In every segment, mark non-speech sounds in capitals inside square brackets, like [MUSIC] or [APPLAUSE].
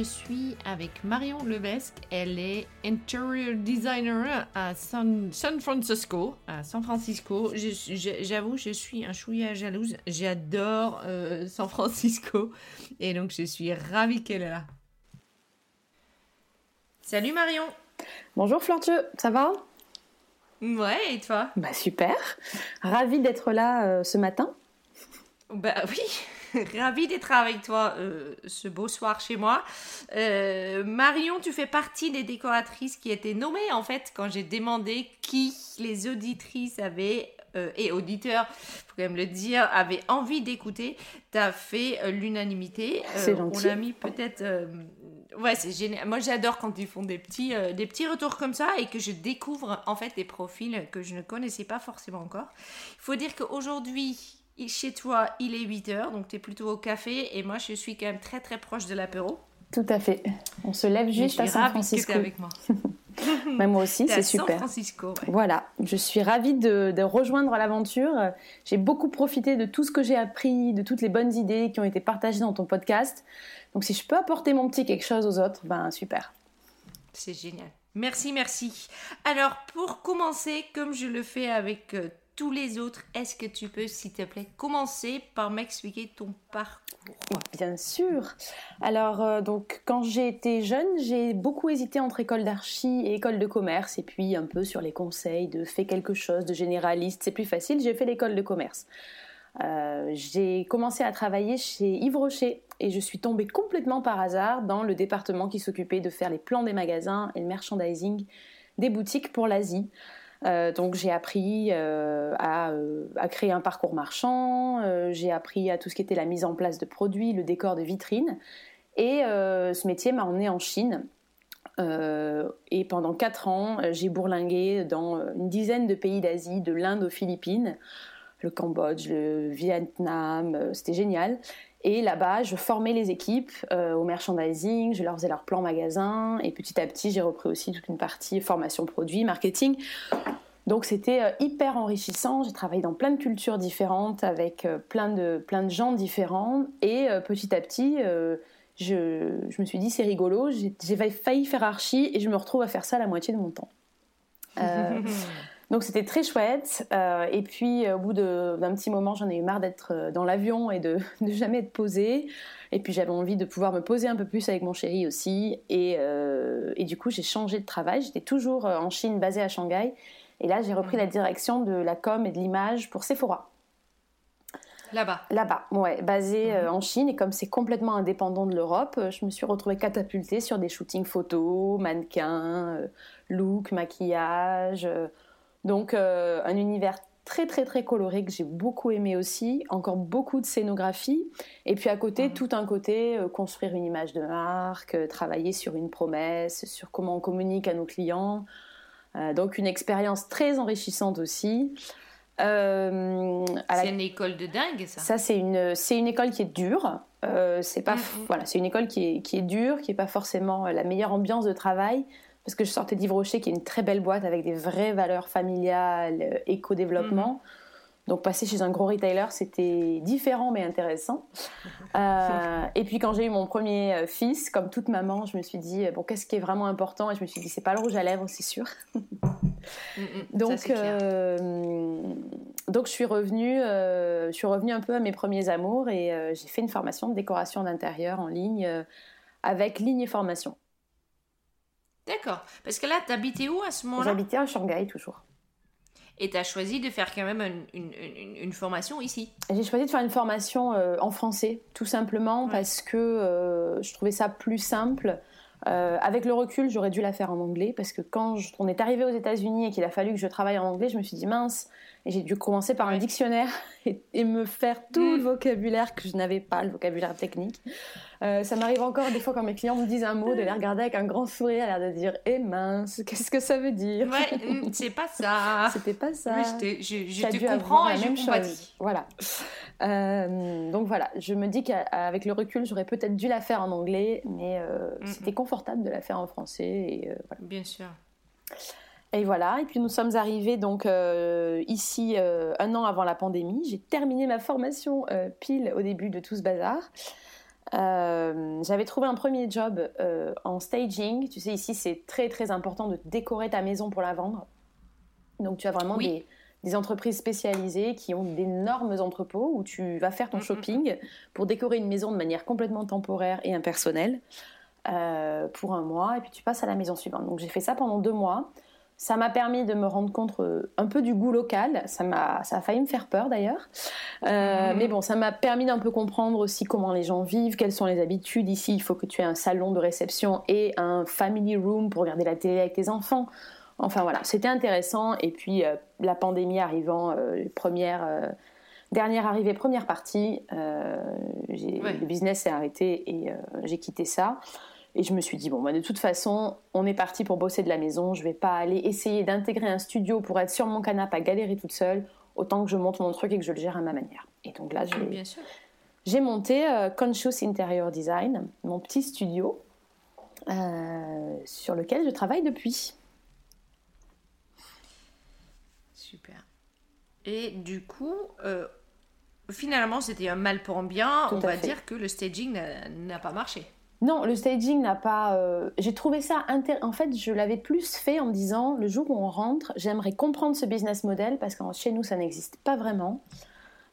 je suis avec Marion Levesque. Elle est interior designer à San, Francisco. À San Francisco. J'avoue, je, suis un chouïa jalouse. J'adore euh, San Francisco. Et donc, je suis ravie qu'elle est là. Salut Marion. Bonjour Florentieux, ça va? Ouais, et toi? Bah super. Ravie d'être là euh, ce matin. Bah oui. [LAUGHS] Ravie d'être avec toi euh, ce beau soir chez moi. Euh, Marion, tu fais partie des décoratrices qui étaient nommées en fait quand j'ai demandé qui les auditrices avaient euh, et auditeurs, faut quand même le dire, avaient envie d'écouter. Tu as fait l'unanimité. C'est gentil. On a mis peut-être ouais, c'est génial. Moi, j'adore quand ils font des petits, des petits retours comme ça et que je découvre en fait des profils que je ne connaissais pas forcément encore. Il faut dire qu'aujourd'hui, chez toi, il est 8 heures, donc tu es plutôt au café, et moi, je suis quand même très très proche de l'apéro. Tout à fait. On se lève juste à San Francisco. avec moi. Mais [LAUGHS] moi aussi, c'est super. San Francisco. Voilà, je suis ravie de, de rejoindre l'aventure. J'ai beaucoup profité de tout ce que j'ai appris, de toutes les bonnes idées qui ont été partagées dans ton podcast. Donc si je peux apporter mon petit quelque chose aux autres, ben super. C'est génial. Merci, merci. Alors pour commencer, comme je le fais avec euh, tous les autres, est-ce que tu peux, s'il te plaît, commencer par m'expliquer ton parcours? Bien sûr. Alors, euh, donc, quand j'ai été jeune, j'ai beaucoup hésité entre école d'archi et école de commerce, et puis un peu sur les conseils de fais quelque chose de généraliste, c'est plus facile. J'ai fait l'école de commerce. Euh, j'ai commencé à travailler chez Yves Rocher et je suis tombée complètement par hasard dans le département qui s'occupait de faire les plans des magasins et le merchandising des boutiques pour l'Asie. Euh, donc j'ai appris euh, euh, à, créer un parcours marchand, j'ai appris à tout ce qui était la mise en place de produits, le décor de vitrines. Et ce métier m'a emmené en Chine. et pendant quatre ans, j'ai bourlingué dans une dizaine de pays d'Asie, de l'Inde aux Philippines, le Cambodge, le Vietnam, c'était génial. Et là-bas, je formais les équipes au merchandising, je leur faisais leur plan magasin, et petit à petit, j'ai repris aussi toute une partie formation produit, marketing. Donc c'était euh, hyper enrichissant. J'ai travaillé dans plein de cultures différentes, avec euh, plein de, plein de gens différents, et euh, petit à petit, je, je, me suis dit c'est rigolo. J'ai failli faire archi, et je me retrouve à faire ça la moitié de mon temps. [LAUGHS] Donc c'était très chouette. Euh, et puis au bout d'un petit moment, j'en ai eu marre d'être euh, dans l'avion et de, [LAUGHS] de, jamais être posée. Et puis j'avais envie de pouvoir me poser un peu plus avec mon chéri aussi. Et, euh, et du coup, j'ai changé de travail. J'étais toujours en Chine, basée à Shanghai. Et là, j'ai repris la direction de la com et de l'image pour Sephora. Là-bas Là-bas, ouais, basé mhm. en Chine. Et comme c'est complètement indépendant de l'Europe, je me suis retrouvée catapultée sur des shootings photos, mannequins, look, maquillage donc euh, un univers très très très coloré que j'ai beaucoup aimé aussi, encore beaucoup de scénographie, et puis à côté mhm. tout un côté euh, construire une image de marque, euh, travailler sur une promesse, sur comment on communique à nos clients, donc une expérience très enrichissante aussi. c'est une école de dingue ça. Ça c'est une c'est une école qui est dure. c'est pas mhm. voilà c'est une école qui est qui est dure, qui est pas forcément la meilleure ambiance de travail parce que je sortais d'Yves Rocher, qui est une très belle boîte avec des vraies valeurs familiales, euh, éco-développement. Mhm. Donc passer chez un gros retailer, c'était différent mais intéressant. [LAUGHS] Euh, et puis quand j'ai eu mon premier euh, fils, comme toute maman, je me suis dit bon qu'est-ce qui est vraiment important? Et je me suis dit c'est pas le rouge à lèvres, c'est sûr. Mm, mm, donc donc je suis revenue, je suis revenue un peu à mes premiers amours et j'ai fait une formation de décoration d'intérieur en ligne avec ligne et formation. D'accord. Parce que là, tu habitais où à ce moment-là? J'habitais à Shanghai toujours. Et tu as choisi de faire quand même une, une, formation ici? J'ai choisi de faire une formation en français, tout simplement parce que je trouvais ça plus simple. Euh, avec le recul, j'aurais dû la faire en anglais parce que quand on est arrivé aux États-Unis et qu'il a fallu que je travaille en anglais, je me suis dit mince, et j'ai dû commencer par un dictionnaire [LAUGHS] et, me faire tout le mm. vocabulaire que je n'avais pas, le vocabulaire technique. Euh, ça m'arrive encore des fois quand mes clients me disent un mot, de les regarder avec un grand sourire, à l'air de dire Eh mince, qu'est-ce que ça veut dire Ouais, mm, c'est pas ça. [LAUGHS] C'était pas ça. je, je, te comprends et je même chose. Voilà. Euh, donc voilà, je me dis qu'avec le recul, j'aurais peut-être dû la faire en anglais, mais euh, mm, c'était confortable de la faire en français. Et, voilà. Bien sûr. Et voilà, et puis nous sommes arrivés donc euh, ici euh, un an avant la pandémie. J'ai terminé ma formation euh, pile au début de tout ce bazar. J'avais trouvé un premier job en staging. Tu sais, ici c'est très très important de décorer ta maison pour la vendre. Donc tu as vraiment des, des, entreprises spécialisées qui ont d'énormes entrepôts où tu vas faire ton mm, mm, mm. shopping pour décorer une maison de manière complètement temporaire et impersonnelle pour un mois, et puis tu passes à la maison suivante. Donc j'ai fait ça pendant deux mois. Ça m'a permis de me rendre compte euh, un peu du goût local. Ça m'a, ça a failli me faire peur d'ailleurs. Euh, mhm. Mais bon, ça m'a permis d'un peu comprendre aussi comment les gens vivent, quelles sont les habitudes. Ici, il faut que tu aies un salon de réception et un family room pour regarder la télé avec tes enfants. Enfin voilà, c'était intéressant. Et puis euh, la pandémie arrivant, première, dernière arrivée, première partie, le business s'est arrêté et j'ai quitté ça. Et je me suis dit, bon, bah, de toute façon, on est parti pour bosser de la maison. Je vais pas aller essayer d'intégrer un studio pour être sur mon canapé à galérer toute seule. Autant que je monte mon truc et que je le gère à ma manière. Et donc là, j'ai monté euh, Conscious Interior Design, mon petit studio, euh, sur lequel je travaille depuis. Super. Et du coup, euh, finalement, c'était un mal pour un bien. on va dire que le staging n'a pas marché. Non, le staging n'a pas. Euh, j'ai trouvé ça En fait, je l'avais plus fait en me disant le jour où on rentre, j'aimerais comprendre ce business model parce que chez nous, ça n'existe pas vraiment.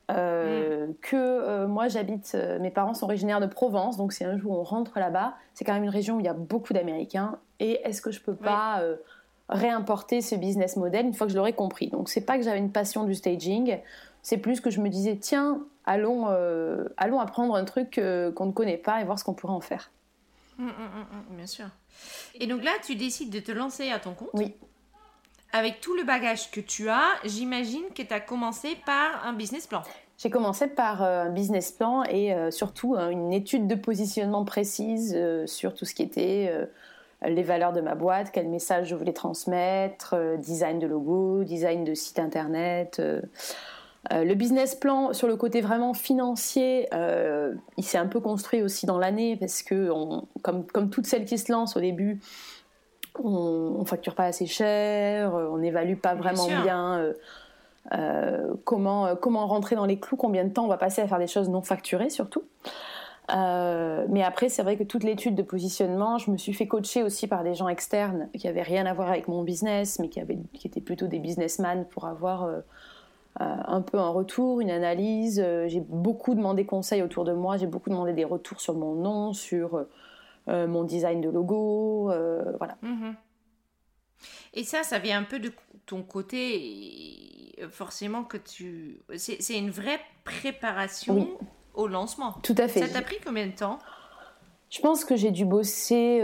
Euh, mm. Que euh, moi, j'habite. mes parents sont originaires de Provence, donc c'est un jour où on rentre là-bas. C'est quand même une région où il y a beaucoup d'Américains. Et est-ce que je peux pas réimporter ce business model une fois que je l'aurai compris? Donc c'est pas que j'avais une passion du staging, c'est plus que je me disais tiens, allons, allons apprendre un truc qu'on ne connaît pas et voir ce qu'on pourrait en faire. Hum, hum, hum, bien sûr. Et donc là, tu décides de te lancer à ton compte. Oui. Avec tout le bagage que tu as, j'imagine que tu as commencé par un business plan. J'ai commencé par euh, un business plan et euh, surtout hein, une étude de positionnement précise euh, sur tout ce qui était les valeurs de ma boîte, quel message je voulais transmettre, design de logo, design de site internet. Euh, le business plan sur le côté vraiment financier, euh, il s'est un peu construit aussi dans l'année parce que, comme, comme toutes celles qui se lancent au début, on, ne facture pas assez cher, on n'évalue pas vraiment bien, euh, comment, comment rentrer dans les clous, combien de temps on va passer à faire des choses non facturées surtout. mais après, c'est vrai que toute l'étude de positionnement, je me suis fait coacher aussi par des gens externes qui avaient rien à voir avec mon business, mais qui, avaient, qui étaient plutôt des businessmen pour avoir euh, un peu un retour, une analyse. Euh, j'ai beaucoup demandé conseils autour de moi, j'ai beaucoup demandé des retours sur mon nom, sur euh, mon design de logo, voilà. Mhm. Et ça, ça vient un peu de ton côté, forcément que tu... C'est une vraie préparation au lancement. Tout à fait. Ça t'a pris combien de temps? Je pense que j'ai dû bosser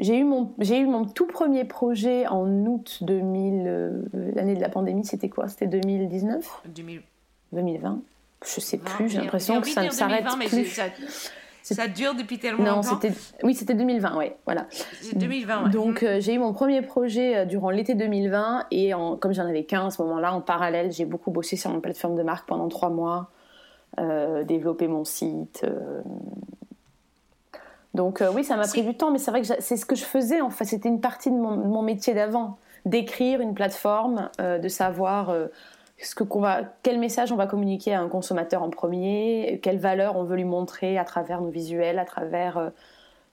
j'ai eu, mon, j'ai eu mon tout premier projet en août 2000. Euh, l'année de la pandémie, c'était quoi? C'était 2019 2020 Je sais plus, j'ai l'impression que ça ne s'arrête plus. Ça, ça, dure depuis tellement non, longtemps c'était, Oui, c'était 2020, oui, voilà. C'est 2020, ouais. Donc, euh, j'ai eu mon premier projet euh, durant l'été 2020 et en, comme j'en avais qu'un à ce moment-là, en parallèle, j'ai beaucoup bossé sur mon plateforme de marque pendant trois mois, euh, développé mon site, donc euh, oui, ça m'a pris du temps, mais c'est vrai que c'est ce que je faisais. En fait, c'était une partie de mon, métier d'avant, d'écrire une plateforme, euh, de savoir euh, ce que va, quel message on va communiquer à un consommateur en premier, quelle valeur on veut lui montrer à travers nos visuels, à travers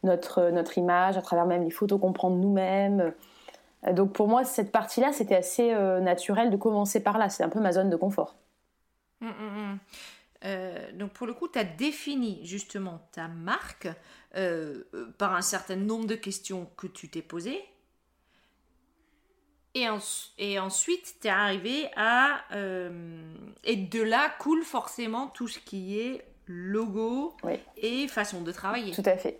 notre notre image, à travers même les photos qu'on prend de nous-mêmes. Donc pour moi, cette partie-là, c'était assez naturel de commencer par là. C'est un peu ma zone de confort. Hum, hum, hum. Euh, donc pour le coup, tu as défini justement ta marque euh, par un certain nombre de questions que tu t'es posées. Et, et ensuite, tu es arrivé à... et de là coule forcément tout ce qui est logo et façon de travailler. Tout à fait.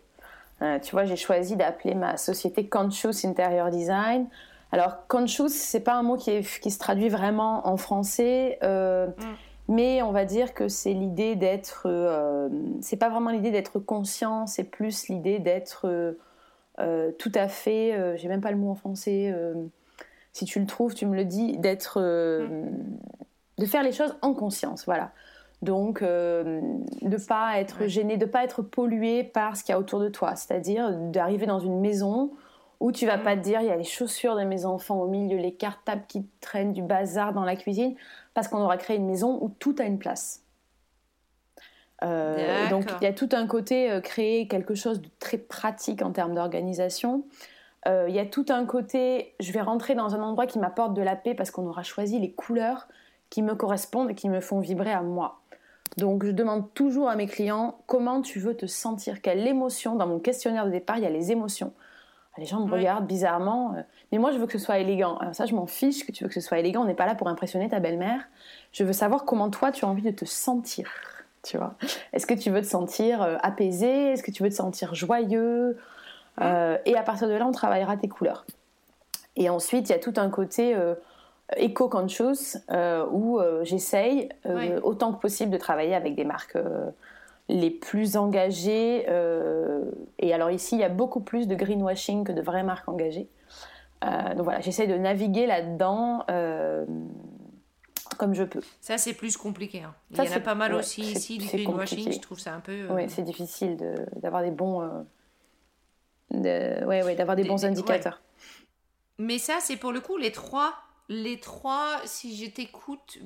tu vois, j'ai choisi d'appeler ma société Conscious Interior Design alors, conscious, c'est pas un mot qui, qui, se traduit vraiment en français, euh, mm. Mais on va dire que c'est l'idée d'être. Euh, c'est pas vraiment l'idée d'être conscient, c'est plus l'idée d'être euh, tout à fait. J'ai même pas le mot en français. si tu le trouves, tu me le dis. D'être. Mm. de faire les choses en conscience, voilà. Donc, de ne pas être gêné, de ne pas être pollué par ce qu'il y a autour de toi. C'est-à-dire d'arriver dans une maison où tu vas pas te dire il y a les chaussures de mes enfants au milieu, les cartables qui traînent, du bazar dans la cuisine, parce qu'on aura créé une maison où tout a une place. Euh, donc il y a tout un côté euh, créer quelque chose de très pratique en termes d'organisation. Euh, il y a tout un côté, je vais rentrer dans un endroit qui m'apporte de la paix parce qu'on aura choisi les couleurs qui me correspondent et qui me font vibrer à moi. Donc je demande toujours à mes clients comment tu veux te sentir, quelle émotion? Dans mon questionnaire de départ, il y a les émotions. Les gens me regardent bizarrement. Euh, mais moi, je veux que ce soit élégant. Alors ça, je m'en fiche que tu veux que ce soit élégant. On n'est pas là pour impressionner ta belle-mère. Je veux savoir comment toi, tu as envie de te sentir. Tu vois Est-ce que tu veux te sentir euh, apaisé Est-ce que tu veux te sentir joyeux? Euh, Et à partir de là, on travaillera tes couleurs. Et ensuite, il y a tout un côté éco-conscious où j'essaye autant que possible de travailler avec des marques les plus engagés. Euh, et alors ici, il y a beaucoup plus de greenwashing que de vraies marques engagées. Euh, donc voilà, j'essaie de naviguer là-dedans euh, comme je peux. Ça, c'est plus compliqué. Hein. Il y en a pas mal aussi ici, du greenwashing. Je trouve ça un peu. Oui, c'est difficile d'avoir des bons. De, ouais, ouais, d'avoir des, bons indicateurs. Mais ça, c'est pour le coup les trois. Les trois, si je t'écoute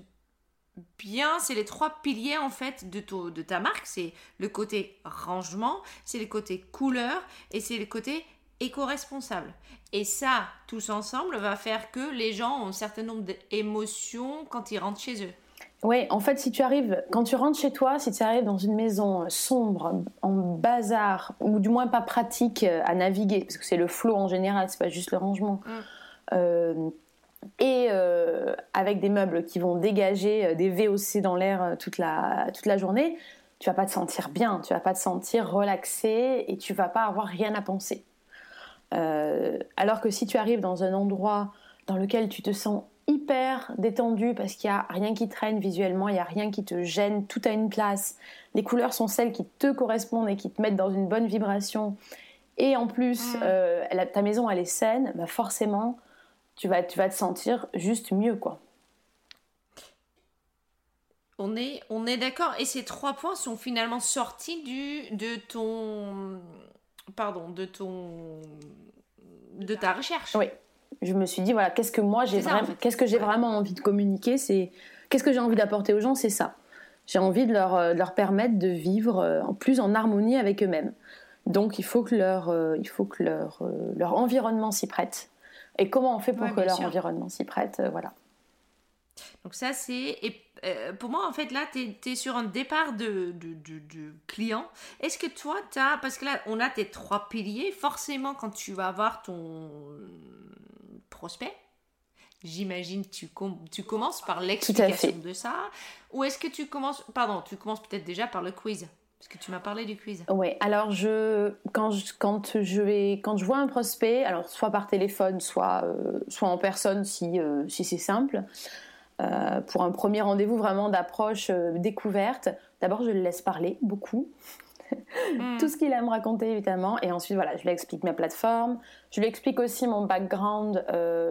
bien, c'est les trois piliers en fait de, de ta marque. C'est le côté rangement, c'est le côté couleur et c'est le côté éco-responsable. Et ça, tous ensemble, va faire que les gens ont un certain nombre d'émotions quand ils rentrent chez eux. Oui, en fait, si tu arrives, quand tu rentres chez toi, si tu arrives dans une maison sombre, en bazar, ou du moins pas pratique à naviguer, parce que c'est le flot en général, c'est pas juste le rangement, mm. euh, et euh, avec des meubles qui vont dégager euh, des VOC dans l'air euh, toute la, toute la journée, tu vas pas te sentir bien, tu vas pas te sentir relaxé et tu vas pas avoir rien à penser. alors que si tu arrives dans un endroit dans lequel tu te sens hyper détendu parce qu'il y a rien qui traîne visuellement, il y a rien qui te gêne, tout a une place, les couleurs sont celles qui te correspondent et qui te mettent dans une bonne vibration, et en plus mmh. ta maison elle est saine, bah forcément tu vas, tu vas te sentir juste mieux, quoi. On est, on est d'accord. Et ces trois points sont finalement sortis du, de ton, pardon, de ton, de ta recherche. Oui. Je me suis dit voilà, qu'est-ce que moi j'ai vraiment, qu'est-ce que j'ai vraiment envie de communiquer, c'est qu'est-ce que j'ai envie d'apporter aux gens, c'est ça. J'ai envie de leur, euh, leur permettre de vivre euh, en plus en harmonie avec eux-mêmes. Donc il faut que leur, euh, il faut que leur, leur environnement s'y prête et comment on fait pour que leur environnement s'y prête. Euh, voilà. Donc ça, c'est... Euh, pour moi, en fait, là, tu es, sur un départ de, de, de, client. Est-ce que toi, tu as... Parce que là, on a tes trois piliers. Forcément, quand tu vas avoir ton prospect, j'imagine tu, tu commences par l'explication de ça. Ou est-ce que tu commences... Pardon, tu commences peut-être déjà par le quiz? Parce que tu m'as parlé du quiz. Oui, alors je, quand, je, quand, je vais, quand je vois un prospect, alors soit par téléphone, soit, euh, soit en personne si, euh, si c'est simple, euh, pour un premier rendez-vous vraiment d'approche découverte, d'abord je le laisse parler beaucoup. Hmm. [LAUGHS] Tout ce qu'il aime raconter évidemment et ensuite voilà je lui explique ma plateforme je lui explique aussi mon background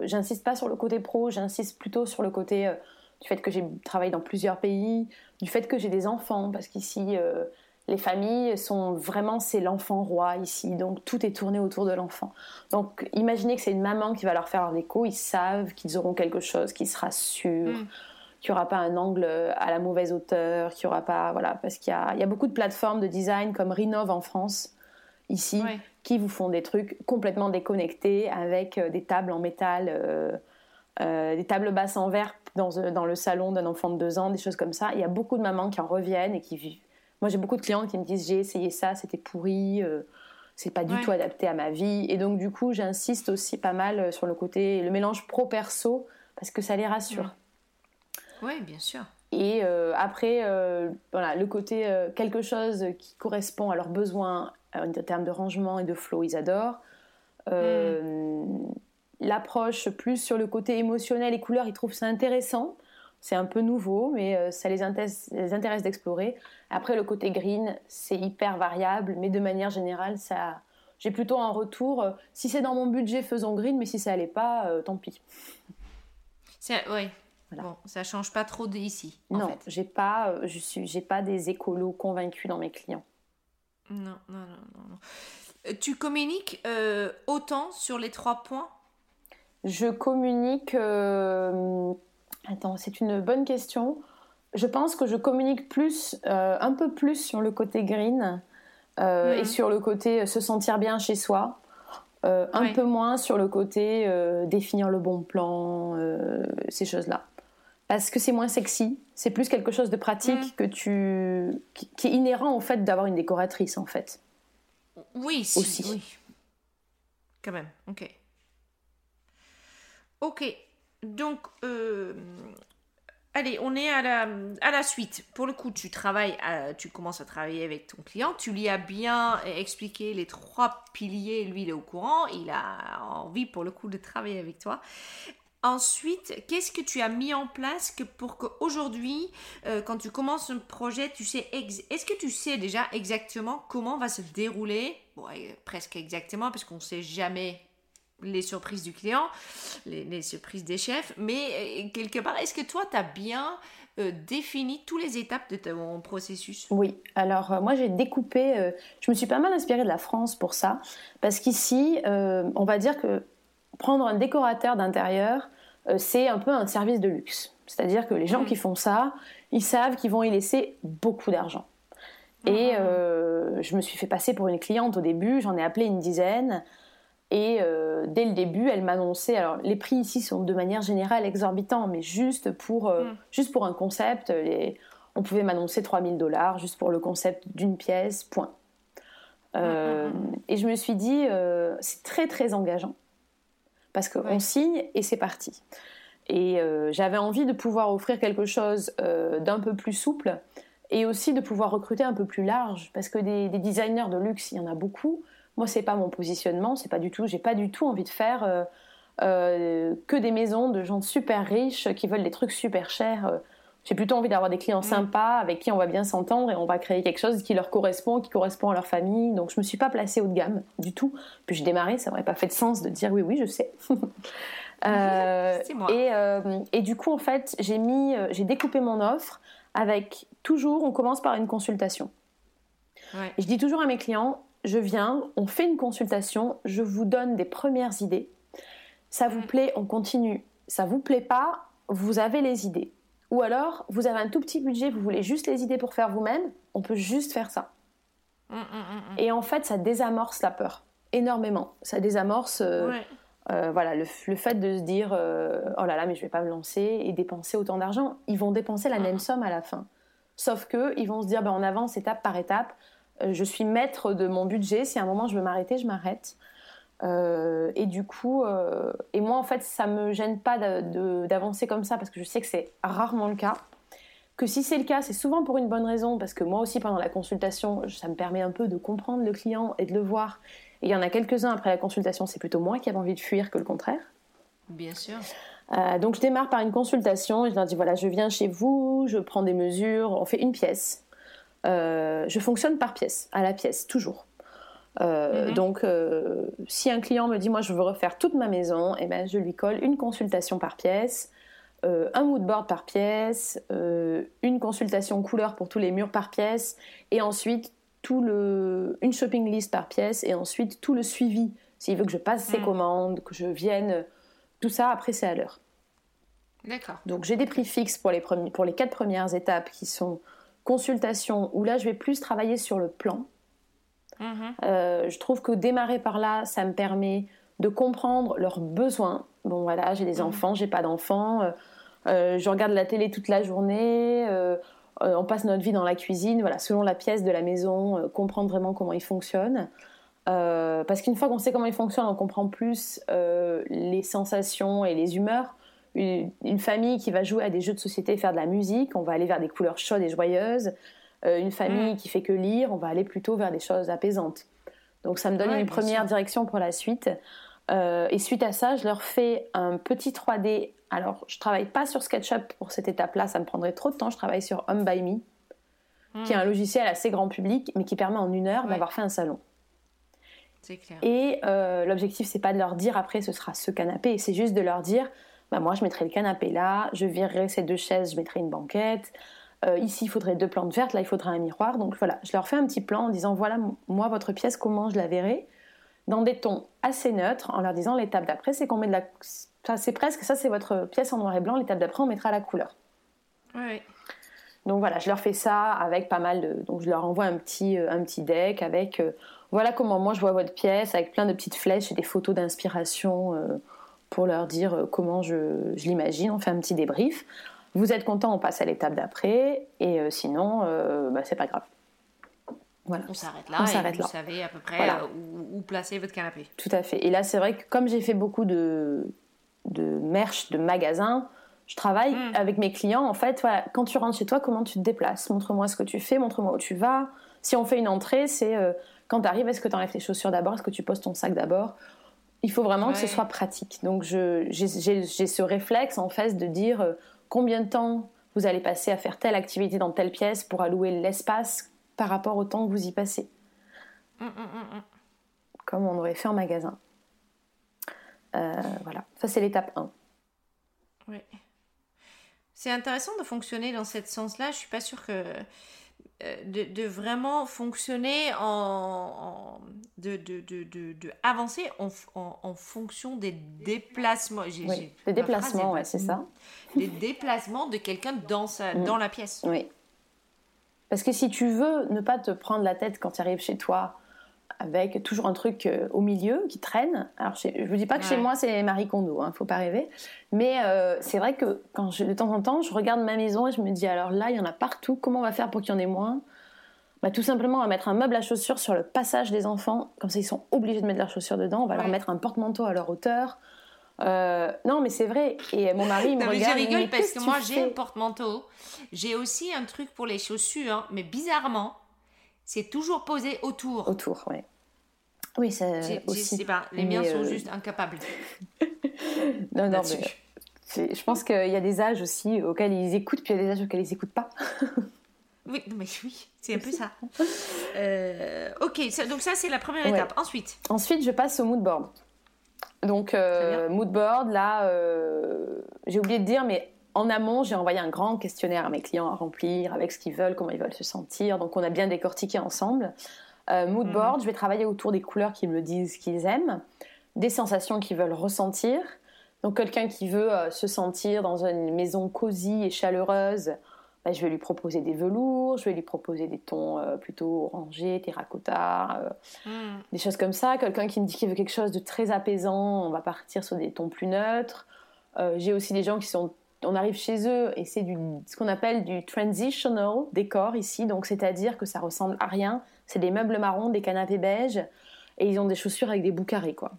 j'insiste pas sur le côté pro j'insiste plutôt sur le côté du fait que j'ai travaillé dans plusieurs pays du fait que j'ai des enfants parce qu'ici les familles sont vraiment, c'est l'enfant roi ici, donc tout est tourné autour de l'enfant. Donc imaginez que c'est une maman qui va leur faire un écho, ils savent qu'ils auront quelque chose qui sera sûr, mm. qu'il n'y aura pas un angle à la mauvaise hauteur, qu'il n'y aura pas, voilà, parce qu'il y a, beaucoup de plateformes de design comme Rinov en France, ici, qui vous font des trucs complètement déconnectés avec euh, des tables en métal. Euh, euh, des tables basses en verre dans, dans le salon d'un enfant de deux ans, des choses comme ça. Il y a beaucoup de mamans qui en reviennent et qui vivent moi, j'ai beaucoup de clients qui me disent j'ai essayé ça, c'était pourri, euh, C'est pas du tout adapté à ma vie. Et donc, du coup, j'insiste aussi pas mal sur le côté, le mélange pro-perso, parce que ça les rassure. Oui, bien sûr. Et euh, après, euh, voilà, le côté euh, quelque chose qui correspond à leurs besoins en termes de rangement et de flow, ils adorent. Hmm. L'approche plus sur le côté émotionnel et couleurs, ils trouvent ça intéressant. C'est un peu nouveau, mais ça les intéresse, les intéresse d'explorer. Après, le côté green, c'est hyper variable, mais de manière générale, ça, j'ai plutôt un retour. si c'est dans mon budget, faisons green, mais si ça n'allait pas, tant pis. Oui, Bon, ça change pas trop d'ici. Non, j'ai pas, euh, je suis, j'ai pas des écolos convaincus dans mes clients. Non, non, non, non. Euh, tu communiques euh, autant sur les trois points? Je communique. Attends, c'est une bonne question. Je pense que je communique plus, un peu plus sur le côté green et mhm. sur le côté se sentir bien chez soi. un peu moins sur le côté définir le bon plan, ces choses-là parce que c'est moins sexy. C'est plus quelque chose de pratique mm. que tu qui, est inhérent au fait d'avoir une décoratrice en fait. Oui, si, aussi. Oui. Quand même. Ok. Ok. Donc, euh, allez, on est à la, suite. Pour le coup, tu travailles, tu commences à travailler avec ton client. Tu lui as bien expliqué les trois piliers. Lui, il est au courant. Il a envie, pour le coup, de travailler avec toi. Ensuite, qu'est-ce que tu as mis en place pour qu'aujourd'hui, euh, quand tu commences un projet, tu sais est-ce que tu sais déjà exactement comment va se dérouler? Bon, presque exactement parce qu'on ne sait jamais les surprises du client, les, surprises des chefs, mais euh, quelque part, est-ce que toi, tu as bien euh, défini toutes les étapes de ton processus? Oui, alors moi j'ai découpé, je me suis pas mal inspirée de la France pour ça, parce qu'ici, on va dire que prendre un décorateur d'intérieur, euh, c'est un peu un service de luxe. C'est-à-dire que les gens mm. qui font ça, ils savent qu'ils vont y laisser beaucoup d'argent. Et mm, mm, euh, je me suis fait passer pour une cliente au début, j'en ai appelé une dizaine. Et euh, dès le début, elle m'annonçait. Alors, les prix ici sont de manière générale exorbitants, mais juste pour, juste pour un concept, on pouvait m'annoncer 3000 dollars juste pour le concept d'une pièce, point. et je me suis dit, c'est très très engageant parce qu'on signe et c'est parti. Et euh, j'avais envie de pouvoir offrir quelque chose euh, d'un peu plus souple et aussi de pouvoir recruter un peu plus large parce que des, designers de luxe, il y en a beaucoup. Moi, c'est pas mon positionnement, c'est pas du tout, j'ai pas du tout envie de faire euh, que des maisons de gens super riches qui veulent des trucs super chers. J'ai plutôt envie d'avoir des clients mm. sympas avec qui on va bien s'entendre et on va créer quelque chose qui leur correspond, qui correspond à leur famille. Donc je me suis pas placée haut de gamme du tout. Puis j'ai démarré, ça n'aurait pas fait de sens de dire oui, oui, je sais. [LAUGHS] euh, moi. Et, euh, et, du coup, en fait, j'ai mis, euh, j'ai découpé mon offre avec toujours, on commence par une consultation. Ouais. je dis toujours à mes clients, je viens, on fait une consultation, je vous donne des premières idées. Ça vous mm. plaît, on continue. Ça vous plaît pas, vous avez les idées ou alors, vous avez un tout petit budget, vous voulez juste les idées pour faire vous-même, on peut juste faire ça. Hum, hum, et en fait, ça désamorce la peur énormément. Ça désamorce euh, euh, voilà, le, fait de se dire euh, oh là là, mais je vais pas me lancer et dépenser autant d'argent. Ils vont dépenser la même somme à la fin. Sauf que ils vont se dire ben, on avance étape par étape. Je suis maître de mon budget. Si à un moment je veux m'arrêter, je m'arrête. Euh, et du coup, euh, et moi en fait, ça me gêne pas d'avancer comme ça parce que je sais que c'est rarement le cas. Que si c'est le cas, c'est souvent pour une bonne raison parce que moi aussi pendant la consultation, ça me permet un peu de comprendre le client et de le voir. Et il y en a quelques-uns après la consultation, c'est plutôt moi qui avais envie de fuir que le contraire. Bien sûr. Euh, donc je démarre par une consultation et je leur dis voilà, je viens chez vous, je prends des mesures, on fait une pièce. Je fonctionne par pièce, à la pièce, toujours. Euh, mhm. Donc, euh, si un client me dit moi je veux refaire toute ma maison, et eh ben je lui colle une consultation par pièce, euh, un mood board par pièce, une consultation couleur pour tous les murs par pièce, et ensuite tout le, une shopping list par pièce, et ensuite tout le suivi. S'il veut que je passe ses mhm. commandes, que je vienne, tout ça après c'est à l'heure. D'accord. Donc j'ai des prix fixes pour les, pour les quatre premières étapes qui sont consultation, où là je vais plus travailler sur le plan Mhm. Euh, je trouve que démarrer par là, ça me permet de comprendre leurs besoins. Bon voilà, j'ai des mhm. enfants, j'ai pas d'enfants, euh, euh, je regarde la télé toute la journée, on passe notre vie dans la cuisine, voilà, selon la pièce de la maison, comprendre vraiment comment ils fonctionnent. parce qu'une fois qu'on sait comment il fonctionne, on comprend plus les sensations et les humeurs. Une, une, famille qui va jouer à des jeux de société et faire de la musique, on va aller vers des couleurs chaudes et joyeuses. une famille mm. qui fait que lire, on va aller plutôt vers des choses apaisantes. Donc ça me donne une première direction pour la suite. Euh, et suite à ça, je leur fais un petit 3D. Alors, je travaille pas sur SketchUp pour cette étape-là, ça me prendrait trop de temps. Je travaille sur Home by Me, qui est un logiciel assez grand public, mais qui permet en une heure d'avoir fait un salon. C'est clair. Et euh, l'objectif, c'est pas de leur dire après ce sera ce canapé, c'est juste de leur dire bah, moi, je mettrai le canapé là, je virerai ces deux chaises, je mettrai une banquette. Euh, ici, il faudrait deux plantes vertes, là, il faudrait un miroir. Donc voilà, je leur fais un petit plan en disant voilà, moi, votre pièce, comment je la verrai? Dans des tons assez neutres en leur disant l'étape d'après c'est qu'on met de la ça c'est presque ça c'est votre pièce en noir et blanc l'étape d'après on mettra la couleur oui. donc voilà je leur fais ça avec pas mal de donc je leur envoie un petit euh, un petit deck avec euh, voilà comment moi je vois votre pièce avec plein de petites flèches et des photos d'inspiration pour leur dire comment je, je l'imagine on fait un petit débrief vous êtes content on passe à l'étape d'après et sinon bah, c'est pas grave on s'arrête là. et vous savez à peu près euh, où, placer votre canapé. Tout à fait. Et là, c'est vrai que comme j'ai fait beaucoup de, de merch, de magasins, je travaille hmm. avec mes clients. En fait, quand tu rentres chez toi, comment tu te déplaces? Montre-moi ce que tu fais, montre-moi où tu vas. Si on fait une entrée, c'est euh, quand tu arrives, est-ce que tu enlèves tes chaussures d'abord? Est-ce que tu poses ton sac d'abord? Il faut vraiment que ce soit pratique. Donc, j'ai ce réflexe en fait de dire euh, combien de temps vous allez passer à faire telle activité dans telle pièce pour allouer l'espace par rapport au temps que vous y passez. Mm, mm, mm, Comme on aurait fait en magasin. Euh, voilà, ça c'est l'étape 1. Oui. C'est intéressant de fonctionner dans ce sens-là. Je suis pas sûre que euh, de, vraiment fonctionner en, de, de, de, avancer en, en, fonction des déplacements. oui, des déplacements, ouais, c'est ça. [LAUGHS] Des déplacements de quelqu'un dans, dans la pièce. Oui. Parce que si tu veux ne pas te prendre la tête quand tu arrives chez toi avec toujours un truc euh, au milieu qui traîne. Alors, je ne vous dis pas que chez moi c'est Marie Kondo, hein, faut pas rêver. Mais euh, c'est vrai que quand je, de temps en temps, je regarde ma maison et je me dis alors là, il y en a partout. Comment on va faire pour qu'il y en ait moins? Bah, tout simplement, on va mettre un meuble à chaussures sur le passage des enfants. Comme ça, ils sont obligés de mettre leurs chaussures dedans. On va leur mettre un porte-manteau à leur hauteur. Euh, non, mais c'est vrai. Et mon mari me regarde. Je rigole parce que moi, j'ai un porte-manteau. J'ai aussi un truc pour les chaussures, hein, mais bizarrement, c'est toujours posé autour. Autour, oui. Oui, c'est aussi. sais pas, les miens sont euh, juste incapables. [LAUGHS] non, non, mais je pense qu'il y a des âges aussi auxquels ils écoutent, puis il y a des âges auxquels ils n'écoutent pas. [LAUGHS] oui, mais oui, c'est un peu ça. Euh, ok, donc ça c'est la première étape. Ensuite? Ensuite, je passe au mood board. Donc, euh, moodboard, là, euh, j'ai oublié de dire, mais en amont, j'ai envoyé un grand questionnaire à mes clients à remplir avec ce qu'ils veulent, comment ils veulent se sentir. Donc, on a bien décortiqué ensemble. Euh, moodboard, mhm. je vais travailler autour des couleurs qui me disent qu'ils aiment, des sensations qu'ils veulent ressentir. Donc, quelqu'un qui veut euh, se sentir dans une maison cosy et chaleureuse, bah, je vais lui proposer des velours, je vais lui proposer des tons euh, plutôt orangés, terracotta, euh, hmm. des choses comme ça. Quelqu'un qui me dit qu'il veut quelque chose de très apaisant, on va partir sur des tons plus neutres. Euh, j'ai aussi des gens qui sont, on arrive chez eux et c'est ce qu'on appelle du transitional décor ici, donc c'est-à-dire que ça ressemble à rien. C'est des meubles marrons, des canapés beige et ils ont des chaussures avec des bouts carrés quoi.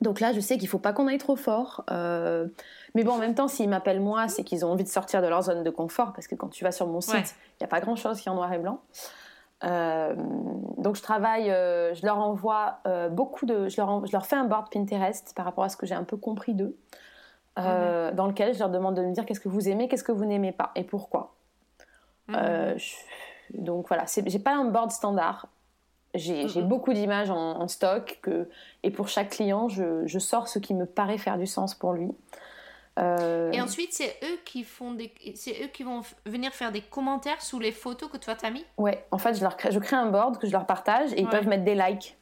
Donc là, je sais qu'il faut pas qu'on aille trop fort. Euh, mais bon, en même temps, s'ils m'appellent moi, c'est qu'ils ont envie de sortir de leur zone de confort, parce que quand tu vas sur mon site, il n'y a pas grand-chose qui est en noir et blanc. Euh, donc je travaille, euh, je leur envoie beaucoup de, je leur, je leur, fais un board Pinterest par rapport à ce que j'ai un peu compris d'eux, mhm. dans lequel je leur demande de me dire qu'est-ce que vous aimez, qu'est-ce que vous n'aimez pas et pourquoi. Mhm. Donc voilà, j'ai pas un board standard. J'ai beaucoup d'images en, stock que, et pour chaque client, je, sors ce qui me paraît faire du sens pour lui. Euh, et ensuite, c'est eux qui font des, c'est eux qui vont venir faire des commentaires sous les photos que toi t'as mis? Ouais, en fait, je leur crée, je crée un board que je leur partage et ils peuvent mettre des likes.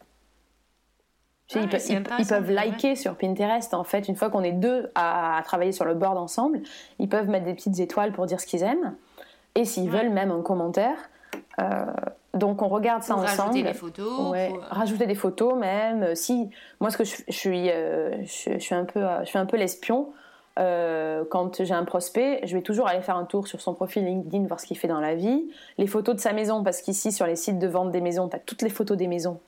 ils, peuvent, liker sur Pinterest. En fait, une fois qu'on est deux à, travailler sur le board ensemble, ils peuvent mettre des petites étoiles pour dire ce qu'ils aiment. Et s'ils veulent même un commentaire, euh, donc on regarde ça ensemble. Rajouter des photos. Rajouter des photos même. Euh, si moi ce que je, suis, euh, je, suis un peu, je suis un peu l'espion. quand j'ai un prospect, je vais toujours aller faire un tour sur son profil LinkedIn, voir ce qu'il fait dans la vie. Les photos de sa maison, parce qu'ici, sur les sites de vente des maisons, tu as toutes les photos des maisons.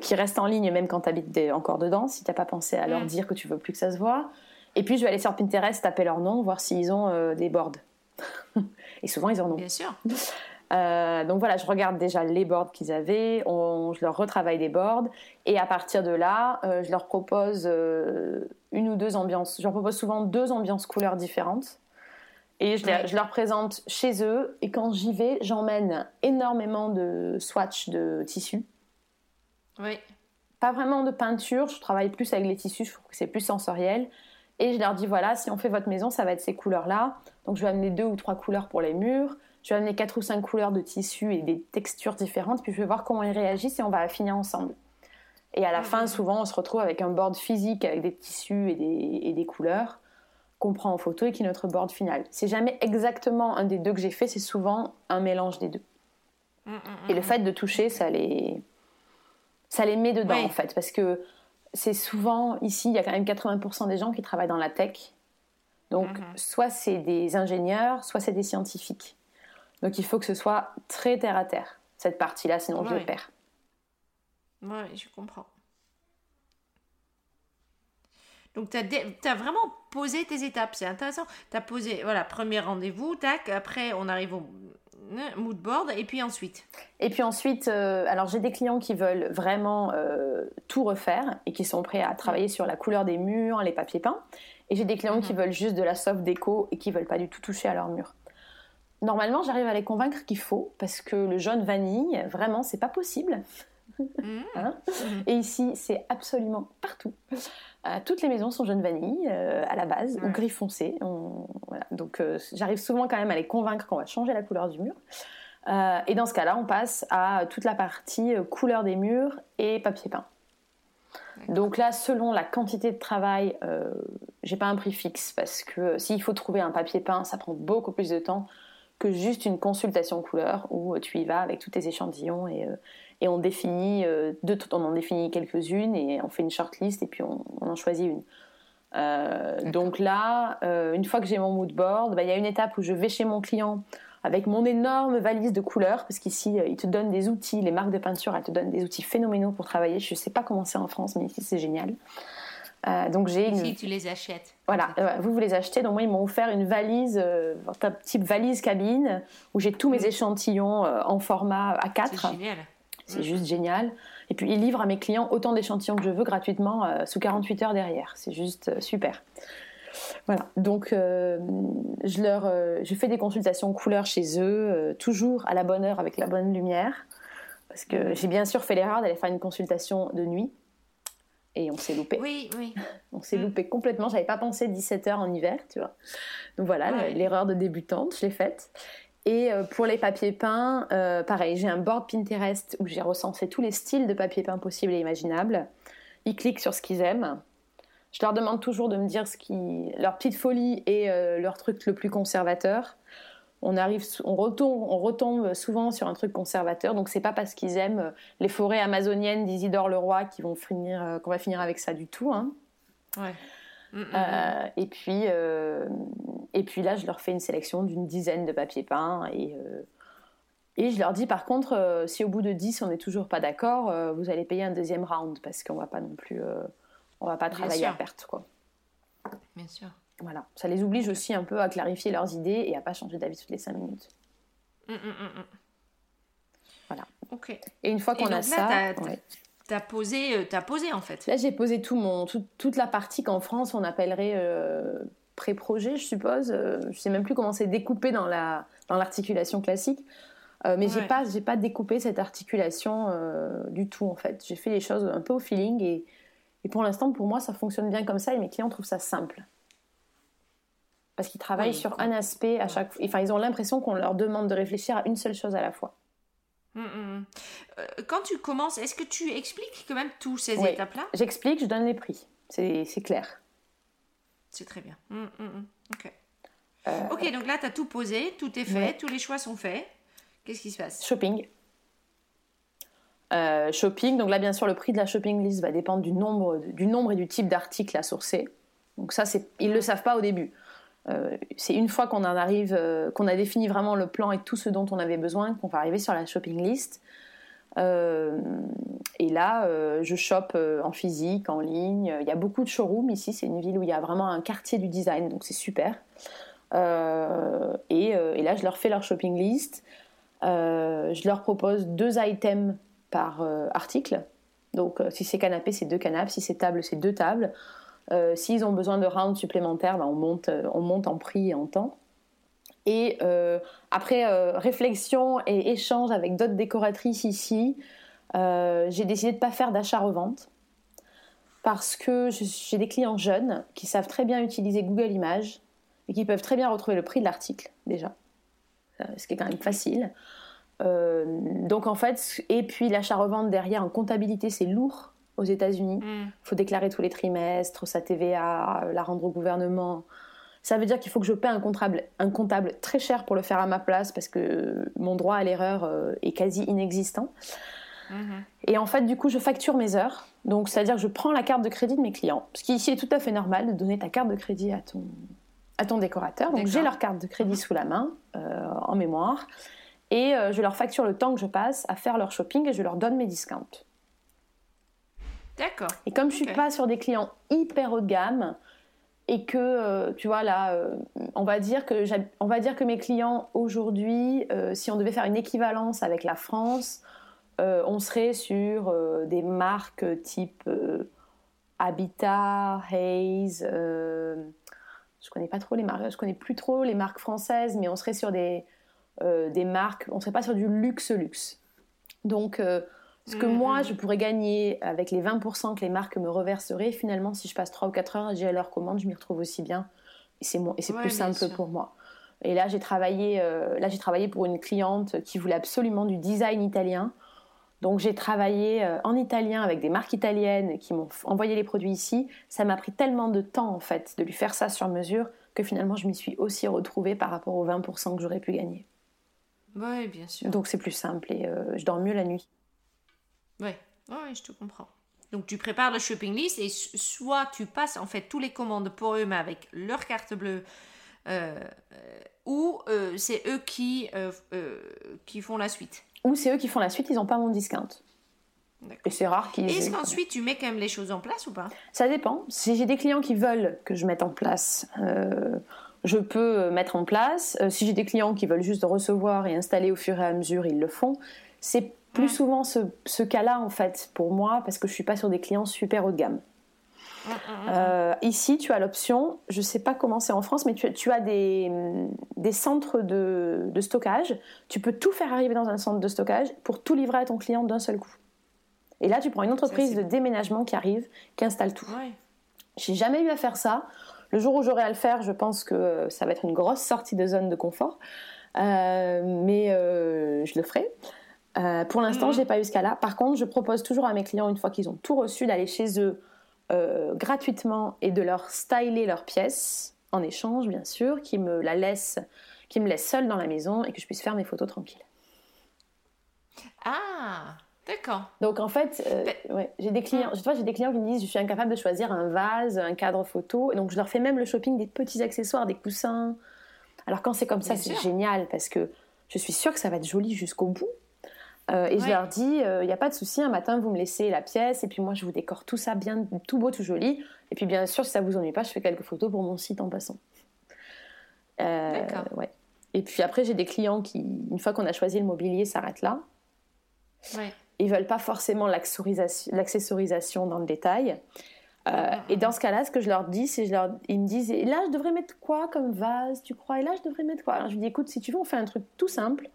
qui restent en ligne même quand tu habites encore dedans, si tu n'as pas pensé à leur mm. dire que tu veux plus que ça se voit. Et puis je vais aller sur Pinterest, taper leur nom, voir s'ils ont des boards. [LAUGHS] et souvent ils en ont. Bien sûr. [LAUGHS] Euh, donc voilà, je regarde déjà les boards qu'ils avaient, je leur retravaille des boards, et à partir de là, euh, je leur propose euh, une ou deux ambiances. Je leur propose souvent deux ambiances couleurs différentes, et je, leur présente chez eux. Et quand j'y vais, j'emmène énormément de swatchs de tissus. Oui. Pas vraiment de peinture, je travaille plus avec les tissus, je trouve que c'est plus sensoriel. Et je leur dis voilà, si on fait votre maison, ça va être ces couleurs-là. Donc je vais amener deux ou trois couleurs pour les murs. Je vais amener quatre ou cinq couleurs de tissu et des textures différentes, puis je vais voir comment ils réagissent et on va affiner ensemble. Et à la fin, souvent, on se retrouve avec un board physique avec des tissus et des, et des couleurs qu'on prend en photo et qui est notre board final. C'est jamais exactement un des deux que j'ai fait, c'est souvent un mélange des deux. Mm, mm, et le fait de toucher, ça les, ça les met dedans en fait, parce que c'est souvent ici, il y a quand même 80% des gens qui travaillent dans la tech. Donc, soit c'est des ingénieurs, soit c'est des scientifiques. Donc il faut que ce soit très terre à terre, cette partie-là, sinon je le perds. Oui, je comprends. Donc, tu as, vraiment posé tes étapes, c'est intéressant. Tu as posé, voilà, premier rendez-vous, tac, après on arrive au euh, mood board, et puis ensuite Et puis ensuite, euh, alors j'ai des clients qui veulent vraiment euh, tout refaire et qui sont prêts à travailler sur la couleur des murs, les papiers peints. Et j'ai des clients qui mhm. veulent juste de la soft déco et qui veulent pas du tout toucher à leur mur normalement, j'arrive à les convaincre qu'il faut, parce que le jaune vanille, vraiment, c'est pas possible. Mmh. Hein mmh. Et ici, c'est absolument partout. Euh, toutes les maisons sont jaune vanille euh, à la base, ou gris foncé. Donc, euh, j'arrive souvent quand même à les convaincre qu'on va changer la couleur du mur. et dans ce cas-là, on passe à toute la partie couleur des murs et papier peint. Donc là, selon la quantité de travail, j'ai pas un prix fixe parce que s'il faut trouver un papier peint, ça prend beaucoup plus de temps que juste une consultation couleur où tu y vas avec tous tes échantillons et, euh, et on définit euh, on en définit quelques-unes et on fait une shortlist et puis on, en choisit une. Euh, donc là, une fois que j'ai mon mood board, bah, il y a une étape où je vais chez mon client avec mon énorme valise de couleurs, parce qu'ici, ils te donnent des outils, les marques de peinture, elles te donnent des outils phénoménaux pour travailler. Je ne sais pas comment c'est en France, mais ici, c'est génial. Euh, donc j'ai une... Si tu les achètes. Voilà, euh, vous vous les achetez. Donc moi ils m'ont offert une valise, euh, type valise cabine, où j'ai tous mes échantillons en format A4. C'est génial. C'est mm. juste génial. Et puis ils livrent à mes clients autant d'échantillons que je veux gratuitement sous 48 heures derrière. C'est juste super. Voilà, donc je leur, je fais des consultations couleurs chez eux, toujours à la bonne heure avec la bonne lumière, parce que mm. j'ai bien sûr fait l'erreur d'aller faire une consultation de nuit et on s'est loupé. Oui, oui. [LAUGHS] On s'est mm. loupé complètement. J'avais pas pensé 17 heures en hiver, tu vois. Donc voilà, l'erreur de débutante, je l'ai faite. Et euh, pour les papiers peints, euh, pareil, j'ai un board Pinterest où j'ai recensé tous les styles de papier peint possibles et imaginables. Ils cliquent sur ce qu'ils aiment. Je leur demande toujours de me dire ce qui, leur petite folie et euh, leur truc le plus conservateur on arrive, on retombe, on retombe souvent sur un truc conservateur. Donc c'est pas parce qu'ils aiment euh, les forêts amazoniennes d'Isidore Leroy qu'ils vont finir, euh, qu'on va finir avec ça du tout. Hein. Ouais. Mm, mm, euh, mm. et puis, et puis là, je leur fais une sélection d'une dizaine de papiers peints et et je leur dis par contre, si au bout de 10 on n'est toujours pas d'accord, vous allez payer un deuxième round parce qu'on va pas non plus, on va pas travailler à perte quoi. Bien sûr. Voilà, ça les oblige aussi un peu à clarifier leurs idées et à pas changer d'avis toutes les cinq minutes. Hum, hum, hum, voilà. Ok. Et une fois qu'on a ça, tu as posé, euh, as posé en fait. Là, j'ai posé tout mon, toute la partie qu'en France on appellerait euh, pré-projet, je suppose. Euh, je sais même plus comment c'est découpé dans la dans l'articulation classique. mais j'ai pas j'ai pas découpé cette articulation du tout en fait. J'ai fait les choses un peu au feeling et, et pour l'instant pour moi ça fonctionne bien comme ça et mes clients trouvent ça simple parce qu'ils travaillent sur un aspect à chaque fois. Enfin, ils ont l'impression qu'on leur demande de réfléchir à une seule chose à la fois. Hum, hum, hum. Euh, quand tu commences, est-ce que tu expliques quand même toutes ces étapes-là? J'explique, je donne les prix. C'est clair. C'est très bien. Ok. Euh, ok, donc là, tu as tout posé, tout est fait, tous les choix sont faits. Qu'est-ce qui se passe? Shopping. Euh, shopping, donc là, bien sûr, le prix de la shopping list va dépendre du nombre, du nombre et du type d'articles à sourcer. Donc ça, ils ne le savent pas au début. Euh, c'est une fois qu'on en arrive, euh, qu'on a défini vraiment le plan et tout ce dont on avait besoin, qu'on va arriver sur la shopping list. et là, je chope en physique, en ligne. Il y a beaucoup de showrooms ici. C'est une ville où il y a vraiment un quartier du design, donc c'est super. Et, là, je leur fais leur shopping list. je leur propose deux items par article. Donc, si c'est canapé, c'est deux canapes. Si c'est table, c'est deux tables. Euh, s'ils ont besoin de rounds supplémentaires, ben, on, monte, euh, on monte en prix et en temps. Et euh, après réflexion et échange avec d'autres décoratrices ici, j'ai décidé de ne pas faire d'achat-revente parce que j'ai des clients jeunes qui savent très bien utiliser Google Images et qui peuvent très bien retrouver le prix de l'article déjà, ce qui est quand même facile. donc en fait, et puis l'achat-revente derrière en comptabilité, c'est lourd aux États-Unis. Il mm. faut déclarer tous les trimestres sa TVA, la rendre au gouvernement. Ça veut dire qu'il faut que je paie un comptable, un comptable très cher pour le faire à ma place parce que mon droit à l'erreur euh, est quasi inexistant. Mm-hmm. Et en fait, du coup, je facture mes heures. Donc, c'est-à-dire que je prends la carte de crédit de mes clients. Ce qui ici est tout à fait normal de donner ta carte de crédit à ton, à ton décorateur. Donc, j'ai leur carte de crédit sous la main, euh, en mémoire. Et euh, je leur facture le temps que je passe à faire leur shopping et je leur donne mes discounts. D'accord. Et comme je suis pas sur des clients hyper haut de gamme et que euh, tu vois là, euh, on va dire que on va dire que mes clients aujourd'hui, euh, si on devait faire une équivalence avec la France, on serait sur des marques type Habitat, Haze. je connais pas trop les marques, je connais plus trop les marques françaises, mais on serait sur des des marques, on serait pas sur du luxe luxe. Donc ce que moi, mm-hmm. je pourrais gagner avec les 20% que les marques me reverseraient, finalement, si je passe 3 ou 4 heures à leur commande, je m'y retrouve aussi bien. Et c'est et plus simple pour moi. Et là, j'ai travaillé, euh, là, j'ai travaillé pour une cliente qui voulait absolument du design italien. Donc, j'ai travaillé euh, en italien avec des marques italiennes qui m'ont envoyé les produits ici. Ça m'a pris tellement de temps, en fait, de lui faire ça sur mesure que finalement, je m'y suis aussi retrouvée par rapport aux 20% que j'aurais pu gagner. Oui, bien sûr. Donc, c'est plus simple et euh, je dors mieux la nuit. Ouais, ouais, je te comprends. Donc tu prépares le shopping list et soit tu passes en fait tous les commandes pour eux mais avec leur carte bleue euh, euh, ou euh, c'est eux qui, qui font la suite. Ou c'est eux qui font la suite, ils n'ont pas mon discount. Et c'est rare qu'ils. Est-ce qu'ensuite tu mets quand même les choses en place ou pas? Ça dépend. Si j'ai des clients qui veulent que je mette en place, je peux mettre en place. si j'ai des clients qui veulent juste recevoir et installer au fur et à mesure, ils le font. C'est plus souvent ce, cas-là, en fait, pour moi, parce que je suis pas sur des clients super haut de gamme. Euh, ici, tu as l'option, je ne sais pas comment c'est en France, mais tu, as des, centres de, stockage. Tu peux tout faire arriver dans un centre de stockage pour tout livrer à ton client d'un seul coup. Et là, tu prends une entreprise de déménagement qui arrive, qui installe tout. Ouais. J'ai jamais eu à faire ça. Le jour où j'aurai à le faire, je pense que ça va être une grosse sortie de zone de confort. Euh, mais euh, je le ferai. Euh, pour l'instant, je mhm. j'ai pas eu ce cas-là. Par contre, je propose toujours à mes clients, une fois qu'ils ont tout reçu, d'aller chez eux euh, gratuitement et de leur styler leurs pièces en échange, bien sûr, qui me la laissent, qui me laissent seule dans la maison et que je puisse faire mes photos tranquilles. Ah, d'accord. Donc en fait, euh, ben j'ai des clients, je vois, j'ai des clients qui me disent, je suis incapable de choisir un vase, un cadre photo, et donc je leur fais même le shopping des petits accessoires, des coussins. Alors quand c'est comme ça, c'est génial parce que je suis sûre que ça va être joli jusqu'au bout. Euh, et je leur dis, il euh, n'y a pas de souci, un matin vous me laissez la pièce et puis moi je vous décore tout ça bien, tout beau, tout joli. Et puis bien sûr, si ça vous ennuie pas, je fais quelques photos pour mon site en passant. Euh, ouais. Et puis après, j'ai des clients qui, une fois qu'on a choisi le mobilier, s'arrêtent là. Ouais. Ils veulent pas forcément l'accessorisation dans le détail. et dans ce cas-là, ce que je leur dis, c'est je leur, ils me disent, et là je devrais mettre quoi comme vase, tu crois? Et là je devrais mettre quoi? Alors je dis, écoute, si tu veux, on fait un truc tout simple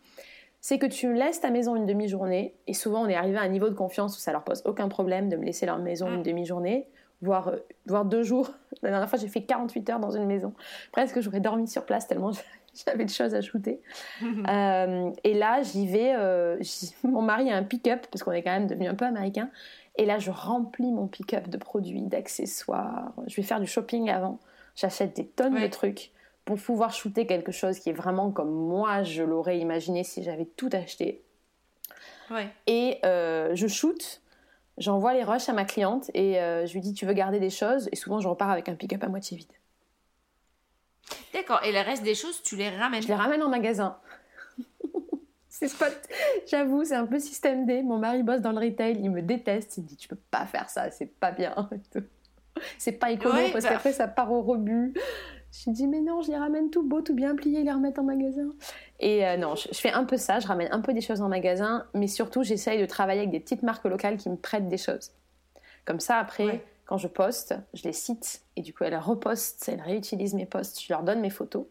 c'est que tu laisses ta maison une demi-journée, et souvent on est arrivé à un niveau de confiance où ça leur pose aucun problème de me laisser leur maison une mm. demi-journée, voire, euh, voire deux jours. [LAUGHS] La dernière fois j'ai fait 48 heures dans une maison, presque j'aurais dormi sur place tellement [LAUGHS] j'avais de choses à shooter. [LAUGHS] Euh, et là j'y vais, euh, mon mari a un pick-up, parce qu'on est quand même devenu un peu américain, et là je remplis mon pick-up de produits, d'accessoires, je vais faire du shopping avant, j'achète des tonnes de trucs pour pouvoir shooter quelque chose qui est vraiment comme moi je l'aurais imaginé si j'avais tout acheté. Et euh, je shoot, j'envoie les rushs à ma cliente et euh, je lui dis tu veux garder des choses? Et souvent je repars avec un pick-up à moitié vide. D'accord, et le reste des choses tu les ramènes? Je les ramène en magasin. [LAUGHS] c'est J'avoue, c'est un peu système D. Mon mari bosse dans le retail, il me déteste. Il me dit Tu peux pas faire ça, c'est pas bien. [LAUGHS] c'est pas écolo parce bah. qu'après ça part au rebut. Je lui dis Mais non, je les ramène tout beau, tout bien plié, les remettre en magasin. Et euh, non, je, fais un peu ça, je ramène un peu des choses en magasin, mais surtout j'essaye de travailler avec des petites marques locales qui me prêtent des choses. Comme ça, après, quand je poste, je les cite et du coup elles repostent, elles réutilisent mes posts, je leur donne mes photos.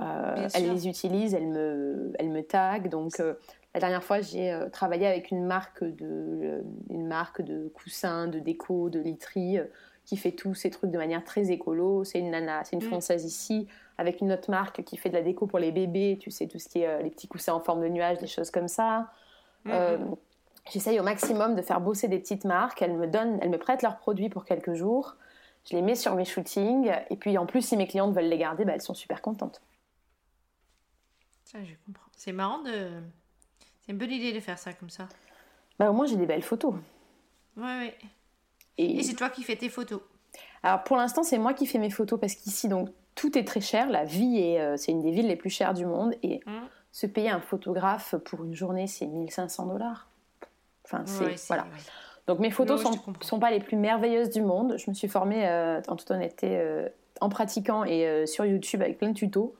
Euh, elles les utilisent, elles me, elles me taguent. Donc, euh, la dernière fois, j'ai euh, travaillé avec une marque de, une marque de coussins, de déco, de literie, qui fait tous ces trucs de manière très écolo. C'est une nana, c'est une mm. française ici, avec une autre marque qui fait de la déco pour les bébés. Tu sais tout ce qui est les petits coussins en forme de nuage, des choses comme ça. Mm-hmm. J'essaye au maximum de faire bosser des petites marques. Elles me donnent, elles me prêtent leurs produits pour quelques jours. Je les mets sur mes shootings. Et puis en plus, si mes clientes veulent les garder, bah, elles sont super contentes je comprends. C'est marrant de. C'est une bonne idée de faire ça comme ça. Bah, au moins, j'ai des belles photos. Ouais, ouais. Et, c'est toi qui fais tes photos Alors, pour l'instant, c'est moi qui fais mes photos parce qu'ici, donc, tout est très cher. La vie, est, euh, c'est une des villes les plus chères du monde. Et mmh. se payer un photographe pour une journée, c'est 1500 dollars. Enfin, c'est. voilà. Donc, mes photos ne sont, sont, pas les plus merveilleuses du monde. Je me suis formée, euh, en toute honnêteté, euh, en pratiquant et sur YouTube avec plein de tutos.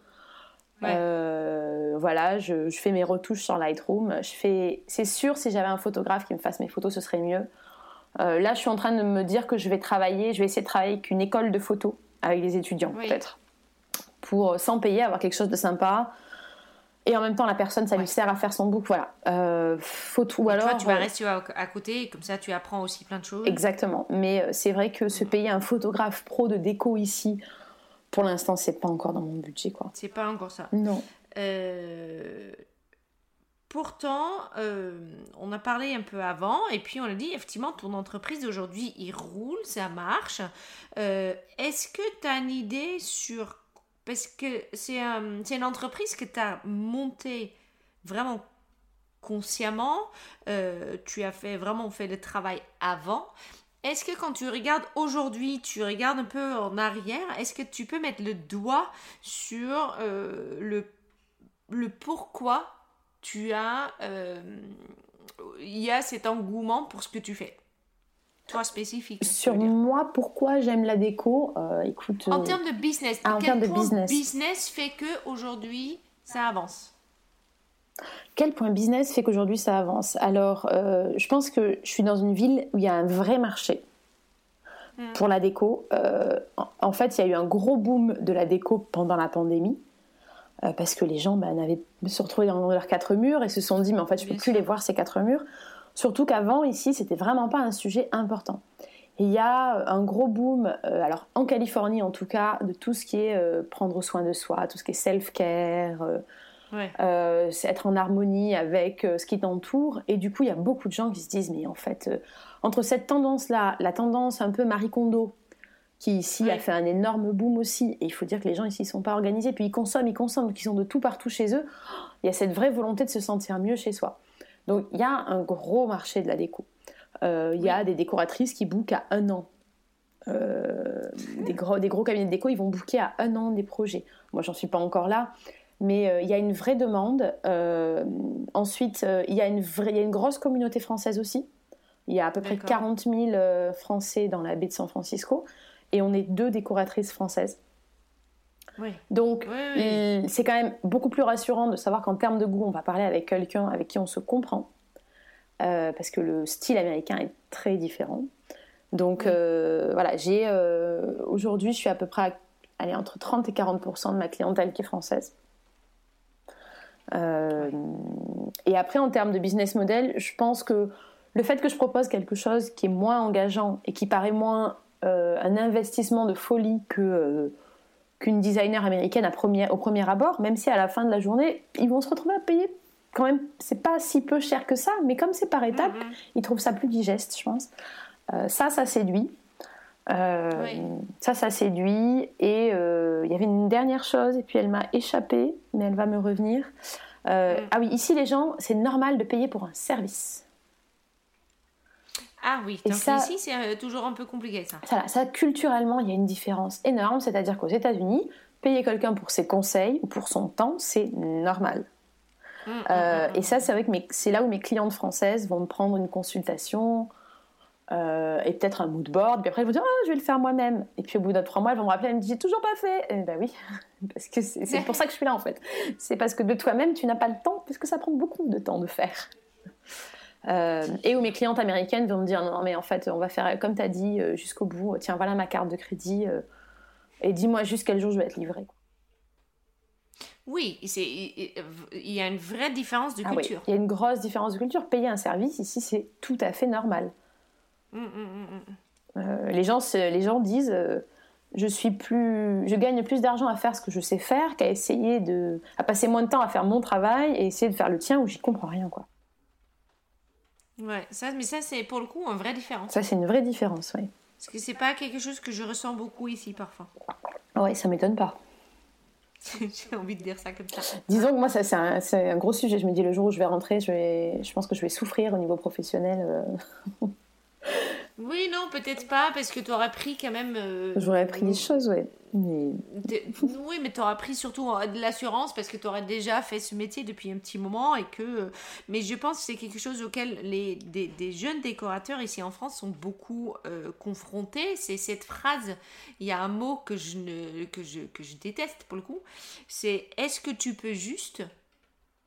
Voilà, je, fais mes retouches sur Lightroom. Je fais, c'est sûr, si j'avais un photographe qui me fasse mes photos, ce serait mieux. Euh, là, je suis en train de me dire que je vais travailler, je vais essayer de travailler avec une école de photos avec des étudiants, peut-être, pour euh, sans payer, avoir quelque chose de sympa. Et en même temps, la personne, ça lui sert à faire son book, voilà. Euh, ou alors. Toi, tu vas rester à côté, comme ça, tu apprends aussi plein de choses. Exactement. Mais c'est vrai que se payer un photographe pro de déco ici, pour l'instant, c'est pas encore dans mon budget, quoi. C'est pas encore ça. Non. Euh, pourtant, euh, on a parlé un peu avant, et puis on a dit, effectivement, ton entreprise aujourd'hui, il roule, ça marche. Euh, est-ce que tu as une idée sur... Parce que c'est une entreprise que tu as montée vraiment consciemment, tu as fait vraiment fait le travail avant. Est-ce que quand tu regardes aujourd'hui, tu regardes un peu en arrière, est-ce que tu peux mettre le doigt sur euh, le, le pourquoi tu as, euh, il y a cet engouement pour ce que tu fais toi spécifique. Sur moi, pourquoi j'aime la déco euh, Écoute. En termes de business, ah, en termes de business. business fait que aujourd'hui ça avance quel point business fait qu'aujourd'hui ça avance? Alors, euh, je pense que je suis dans une ville où il y a un vrai marché hmm. pour la déco. Euh, en, fait, il y a eu un gros boom de la déco pendant la pandémie. Euh, parce que les gens bah, avaient se retrouvé dans leurs quatre murs et se sont dit mais en fait je ne peux plus les voir ces quatre murs. Surtout qu'avant ici c'était vraiment pas un sujet important. Il y a un gros boom alors en Californie en tout cas de tout ce qui est prendre soin de soi tout ce qui est self care euh, c'est être en harmonie avec euh, ce qui t'entoure. Et du coup, il y a beaucoup de gens qui se disent, mais en fait, euh, entre cette tendance-là, la tendance un peu Marie Kondo, qui ici a fait un énorme boom aussi, et il faut dire que les gens ici ne sont pas organisés, puis ils consomment, ils consomment, donc ils sont de tout partout chez eux, il y a cette vraie volonté de se sentir mieux chez soi. Donc il y a un gros marché de la déco. il y a des décoratrices qui bookent à un an. des, gros, des gros cabinets de déco, ils vont booker à un an des projets. Moi, j'en suis pas encore là, mais euh, il y a une vraie demande. Euh, ensuite, euh, il, y a une vraie, une grosse communauté française aussi. Il y a à peu près 40 000 Français dans la baie de San Francisco et on est deux décoratrices françaises. Donc, c'est quand même beaucoup plus rassurant de savoir qu'en termes de goût, on va parler avec quelqu'un avec qui on se comprend. parce que le style américain est très différent. Donc, voilà, j'ai aujourd'hui, je suis à peu près à, entre 30 et 40 de ma clientèle qui est française. Euh, et après, en termes de business model, je pense que le fait que je propose quelque chose qui est moins engageant et qui paraît moins euh, un investissement de folie que euh, qu'une designer américaine à premier, au premier abord, même si à la fin de la journée, ils vont se retrouver à payer quand même, c'est pas si peu cher que ça, mais comme c'est par étapes, mm-hmm. ils trouvent ça plus digeste, je pense. ça, ça séduit. Ça, ça séduit. Et il y avait une dernière chose, et puis elle m'a échappé, mais elle va me revenir. Euh, mm. Ah oui, ici, les gens, c'est normal de payer pour un service. Ah oui, donc ici, c'est euh, toujours un peu compliqué ça. Ça, ça, culturellement, il y a une différence énorme. C'est-à-dire qu'aux États-Unis, payer quelqu'un pour ses conseils ou pour son temps, c'est normal. Mmh, mmh, et ça, c'est vrai que c'est là où mes clientes françaises vont me prendre une consultation euh, et peut-être un mood board. Puis après, elles vont dire oh, je vais le faire moi-même. Et puis au bout de trois mois, elles vont me rappeler elles me disent J'ai toujours pas fait. Et ben oui, [LAUGHS] parce que c'est pour ça que je suis là en fait. C'est parce que de toi-même, tu n'as pas le temps, parce que ça prend beaucoup de temps de faire. Euh, et où mes clientes américaines vont me dire Non, mais en fait, on va faire comme tu as dit euh, jusqu'au bout. Tiens, voilà ma carte de crédit. et dis-moi juste quel jour je vais être livrée. Oui, il y a une vraie différence de ah culture. il y a une grosse différence de culture. Payer un service, ici, c'est tout à fait normal. Mm, mm, euh, les, gens, les gens disent euh, je, suis plus, je gagne plus d'argent à faire ce que je sais faire qu'à essayer de. à passer moins de temps à faire mon travail et essayer de faire le tien où j'y comprends rien, quoi. Ouais, ça, mais ça, c'est pour le coup une vraie différence. Ça, c'est une vraie différence, oui. Parce que c'est pas quelque chose que je ressens beaucoup ici parfois. Ouais, ça m'étonne pas. [LAUGHS] J'ai envie de dire ça comme ça. Disons que moi, ça, c'est, un, un, gros sujet. Je me dis, le jour où je vais rentrer, je, vais, je pense que je vais souffrir au niveau professionnel. [LAUGHS] Oui, non, peut-être pas, parce que tu aurais pris quand même. Euh, J'aurais appris des choses, ouais. Mais... [LAUGHS] Oui, mais tu aurais pris surtout euh, de l'assurance parce que tu aurais déjà fait ce métier depuis un petit moment et que. Euh, mais je pense que c'est quelque chose auquel les, des, jeunes décorateurs ici en France sont beaucoup confrontés. C'est cette phrase. Il y a un mot que je, ne, que je, que je déteste pour le coup. C'est est-ce que tu peux juste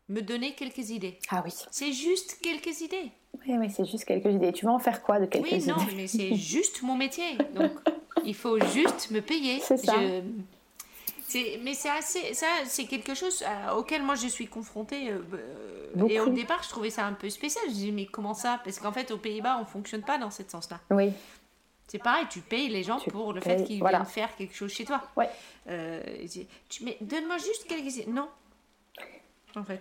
me donner quelques idées? Ah oui. C'est juste quelques idées. Oui, oui, c'est juste quelques idées. Tu vas en faire quoi de quelques idées Oui, non, mais c'est juste mon métier. [LAUGHS] Donc, il faut juste me payer. C'est ça. Mais c'est assez, ça, c'est quelque chose euh, auquel moi je suis confrontée. Euh, euh, et au départ, je trouvais ça un peu spécial. Je me dis, mais comment ça? Parce qu'en fait, aux Pays-Bas, on fonctionne pas dans ce sens-là. Oui. C'est pareil, tu payes les gens pour le fait qu'ils viennent faire quelque chose chez toi. Ouais. tu, mais donne-moi juste quelques. Non,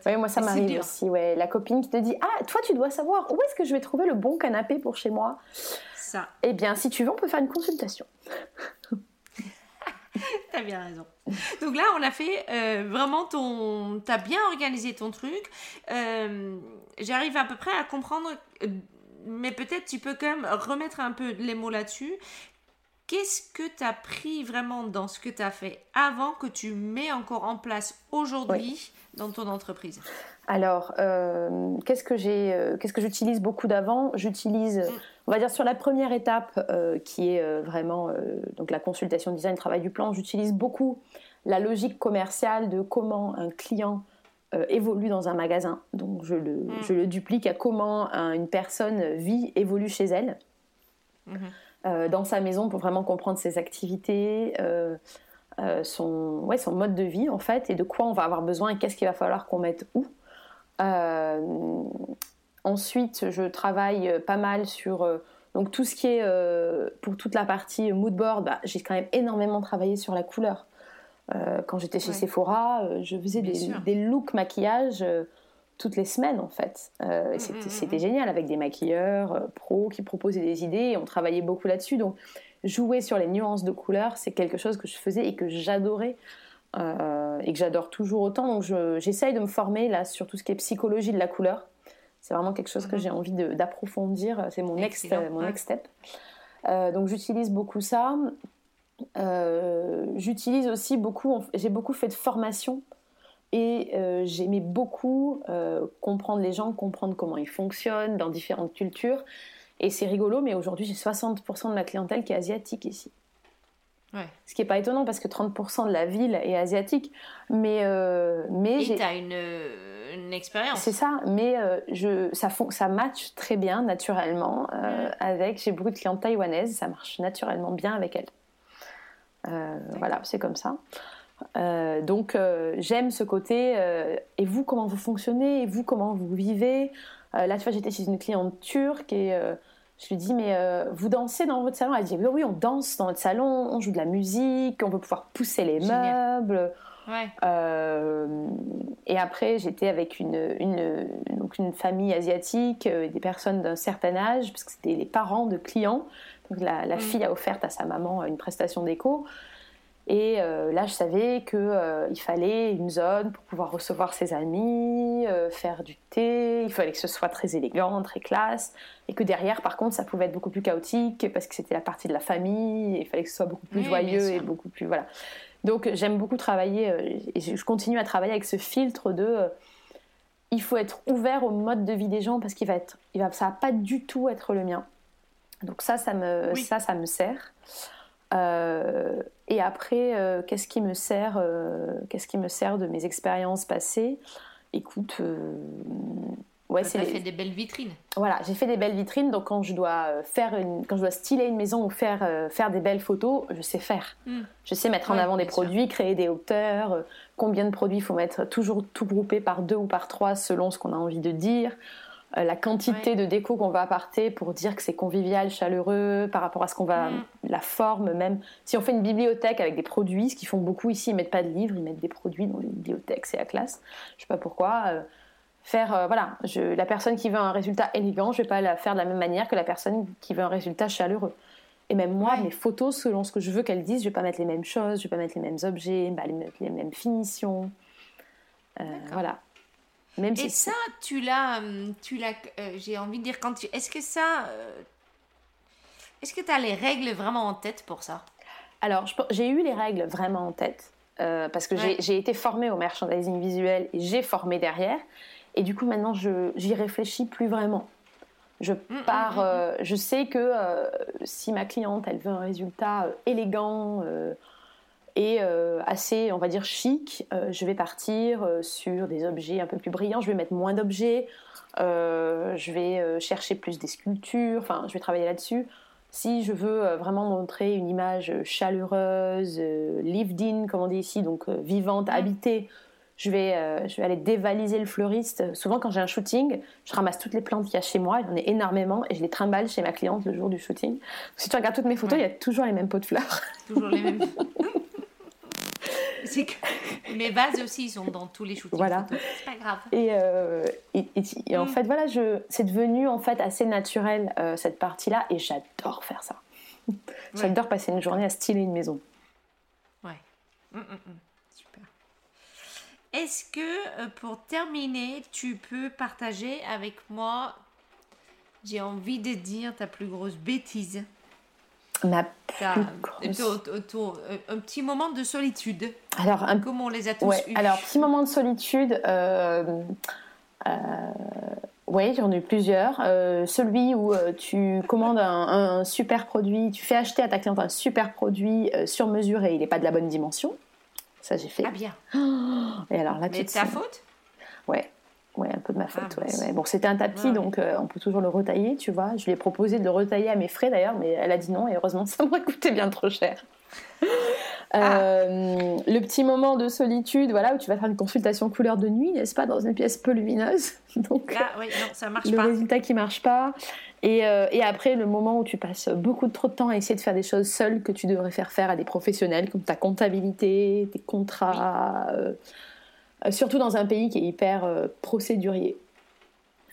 oui, moi ça m'arrive aussi. Ouais. La copine qui te dit Ah, toi tu dois savoir où est-ce que je vais trouver le bon canapé pour chez moi. Ça. Eh bien, si tu veux, on peut faire une consultation. [LAUGHS] T'as bien raison. Donc là, on a fait euh, vraiment ton. T'as bien organisé ton truc. Euh, j'arrive à peu près à comprendre, euh, mais peut-être tu peux quand même remettre un peu les mots là-dessus. Qu'est-ce que tu as pris vraiment dans ce que tu as fait avant que tu mets encore en place aujourd'hui dans ton entreprise? Alors, euh, qu'est-ce que j'ai, euh, qu'est-ce que j'utilise beaucoup d'avant? J'utilise, mm. on va dire sur la première étape euh, qui est vraiment donc la consultation design, travail du plan. J'utilise beaucoup la logique commerciale de comment un client évolue dans un magasin. Donc, je le, mm. je le duplique à comment une personne vit, évolue chez elle. Mm-hmm. Euh, dans sa maison pour vraiment comprendre ses activités, euh, euh, son, ouais, son mode de vie en fait, et de quoi on va avoir besoin et qu'est-ce qu'il va falloir qu'on mette où. ensuite, je travaille pas mal sur donc tout ce qui est pour toute la partie mood board. Bah, j'ai quand même énormément travaillé sur la couleur. quand j'étais chez Sephora, je faisais des, des, looks maquillage toutes les semaines en fait. Euh, mm, mm, c'était mm, génial avec des maquilleurs euh, pros qui proposaient des idées et on travaillait beaucoup là-dessus. Donc jouer sur les nuances de couleurs, c'est quelque chose que je faisais et que j'adorais euh, et que j'adore toujours autant. Donc j'essaye de me former là sur tout ce qui est psychologie de la couleur. C'est vraiment quelque chose que j'ai envie d'approfondir. C'est mon next, mon next step. donc j'utilise beaucoup ça. j'utilise aussi beaucoup, j'ai beaucoup fait de formation et euh, j'aimais beaucoup euh, comprendre les gens, comprendre comment ils fonctionnent dans différentes cultures. Et c'est rigolo, mais aujourd'hui, j'ai 60% de ma clientèle qui est asiatique ici. Ouais. Ce qui n'est pas étonnant parce que 30% de la ville est asiatique. Mais, euh, mais et tu as une, une expérience. C'est ça, mais je, ça, ça match très bien naturellement avec. J'ai beaucoup de clientes taïwanaises, ça marche naturellement bien avec elles. voilà, c'est comme ça. Euh, donc euh, j'aime ce côté. Euh, et vous, comment vous fonctionnez Et vous, comment vous vivez? Là, tu vois, j'étais chez une cliente turque et je lui dis mais vous dansez dans votre salon? Elle dit oui, oui, on danse dans notre salon, on joue de la musique, on veut pouvoir pousser les meubles. et après, j'étais avec une, une, donc une famille asiatique, des personnes d'un certain âge, parce que c'était les parents de clients. Donc la, la mm. fille a offert à sa maman une prestation d'écho. Et euh, là, je savais qu'il euh, fallait une zone pour pouvoir recevoir ses amis, euh, faire du thé. Il fallait que ce soit très élégant, très classe. Et que derrière, par contre, ça pouvait être beaucoup plus chaotique parce que c'était la partie de la famille. il fallait que ce soit beaucoup plus joyeux et beaucoup plus. Voilà. Donc, j'aime beaucoup travailler et je continue à travailler avec ce filtre de. il faut être ouvert au mode de vie des gens parce qu'il va être, il va, ça va pas du tout être le mien. Donc ça, ça me, ça, ça me sert. Euh, et après, euh, qu'est-ce qui me sert, euh, qu'est-ce qui me sert de mes expériences passées? Écoute, ouais, c'est fait des belles vitrines. Voilà, j'ai fait des belles vitrines. Donc quand je dois faire, une, quand je dois styler une maison ou faire faire des belles photos, je sais faire. Hmm. Je sais mettre en avant des produits, créer des hauteurs. combien de produits il faut mettre Toujours tout groupé par deux ou par trois selon ce qu'on a envie de dire. Euh, la quantité de déco qu'on va apporter pour dire que c'est convivial, chaleureux, par rapport à ce qu'on va, mm. la forme même. Si on fait une bibliothèque avec des produits, ce qu'ils font beaucoup ici, ils mettent pas de livres, ils mettent des produits dans les bibliothèques, c'est la classe. Je sais pas pourquoi. Euh, faire, euh, voilà, je, la personne qui veut un résultat élégant, je vais pas la faire de la même manière que la personne qui veut un résultat chaleureux. Et même moi, mes photos, selon ce que je veux qu'elles disent, je vais pas mettre les mêmes choses, je vais pas mettre les mêmes objets, bah, les, les mêmes finitions. voilà. Et ça, tu l'as, hum, tu l'as, euh, j'ai envie de dire quand tu, est-ce que ça, euh, est-ce que tu as les règles vraiment en tête pour ça? Alors, j'ai eu les règles vraiment en tête euh, parce que j'ai été formée au merchandising visuel et j'ai formé derrière. Et du coup, maintenant, je j'y réfléchis plus vraiment. Je mmh, mmh, pars, mmh, je sais que si ma cliente, elle veut un résultat élégant et euh, assez, on va dire, chic, euh, je vais partir euh, sur des objets un peu plus brillants. Je vais mettre moins d'objets. je vais chercher plus des sculptures. Enfin, je vais travailler là-dessus. Si je veux vraiment montrer une image chaleureuse, lived in, comme on dit ici, donc vivante, habitée, je vais, je vais aller dévaliser le fleuriste. Souvent, quand j'ai un shooting, je ramasse toutes les plantes qu'il y a chez moi, il y en a énormément, et je les trimballe chez ma cliente le jour du shooting. Si tu regardes toutes mes photos, il y a toujours les mêmes pots de fleurs. Toujours les mêmes. [LAUGHS] [LAUGHS] c'est que [LAUGHS] mes vases aussi sont dans tous les shootings. Voilà. C'est pas grave. Et, euh, et, en mm. fait, voilà, je, c'est devenu en fait assez naturel euh, cette partie-là, et j'adore faire ça. J'adore passer une journée à styler une maison. Ouais. Mm, mm, Super. Est-ce que euh, pour terminer, tu peux partager avec moi, j'ai envie de dire ta plus grosse bêtise? Ma plus euh, un petit moment de solitude. Alors, un... On les a tous ouais, Alors, petit moment de solitude. Euh, euh, oui, j'en ai eu plusieurs. celui où tu commandes un, super produit, tu fais acheter à ta cliente un super produit sur mesure et il n'est pas de la bonne dimension. Ça, j'ai fait. Ah bien. et alors là, Mais de ta faute? Ouais. Ouais, un peu de ma faute. Ah, bon, c'était un tapis, donc euh, on peut toujours le retailler, tu vois. Je lui ai proposé de le retailler à mes frais d'ailleurs, mais elle a dit non, et heureusement, [LAUGHS] ça m'aurait coûté bien trop cher. Ah. Euh, le petit moment de solitude, voilà, où tu vas faire une consultation couleur de nuit, n'est-ce pas, dans une pièce peu lumineuse. [LAUGHS] Donc, Là, oui, non, ça marche le pas. Résultat qui marche pas. Et, euh, et, après, le moment où tu passes beaucoup trop de temps à essayer de faire des choses seules que tu devrais faire faire à des professionnels, comme ta comptabilité, tes contrats. Euh, surtout dans un pays qui est hyper euh, procédurier,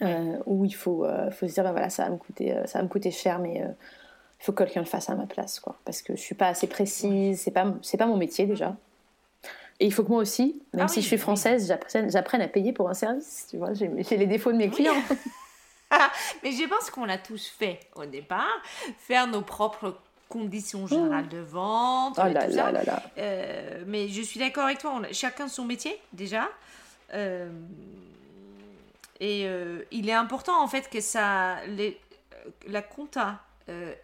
euh, où il faut, faut se dire, ben voilà, ça va me coûter, ça va me coûter cher, mais il faut que quelqu'un le fasse à ma place, quoi. Parce que je suis pas assez précise, c'est pas, c'est pas mon métier déjà. Et il faut que moi aussi, même ah si je suis française, j'apprenne, à payer pour un service. Tu vois, j'ai, les défauts de mes clients. [LAUGHS] mais je pense qu'on l'a tous fait au départ, faire nos propres conditions générales de vente. Oh là, là, là, euh, mais je suis d'accord avec toi, on a chacun son métier déjà. Euh, et euh, il est important en fait que ça, les, la compta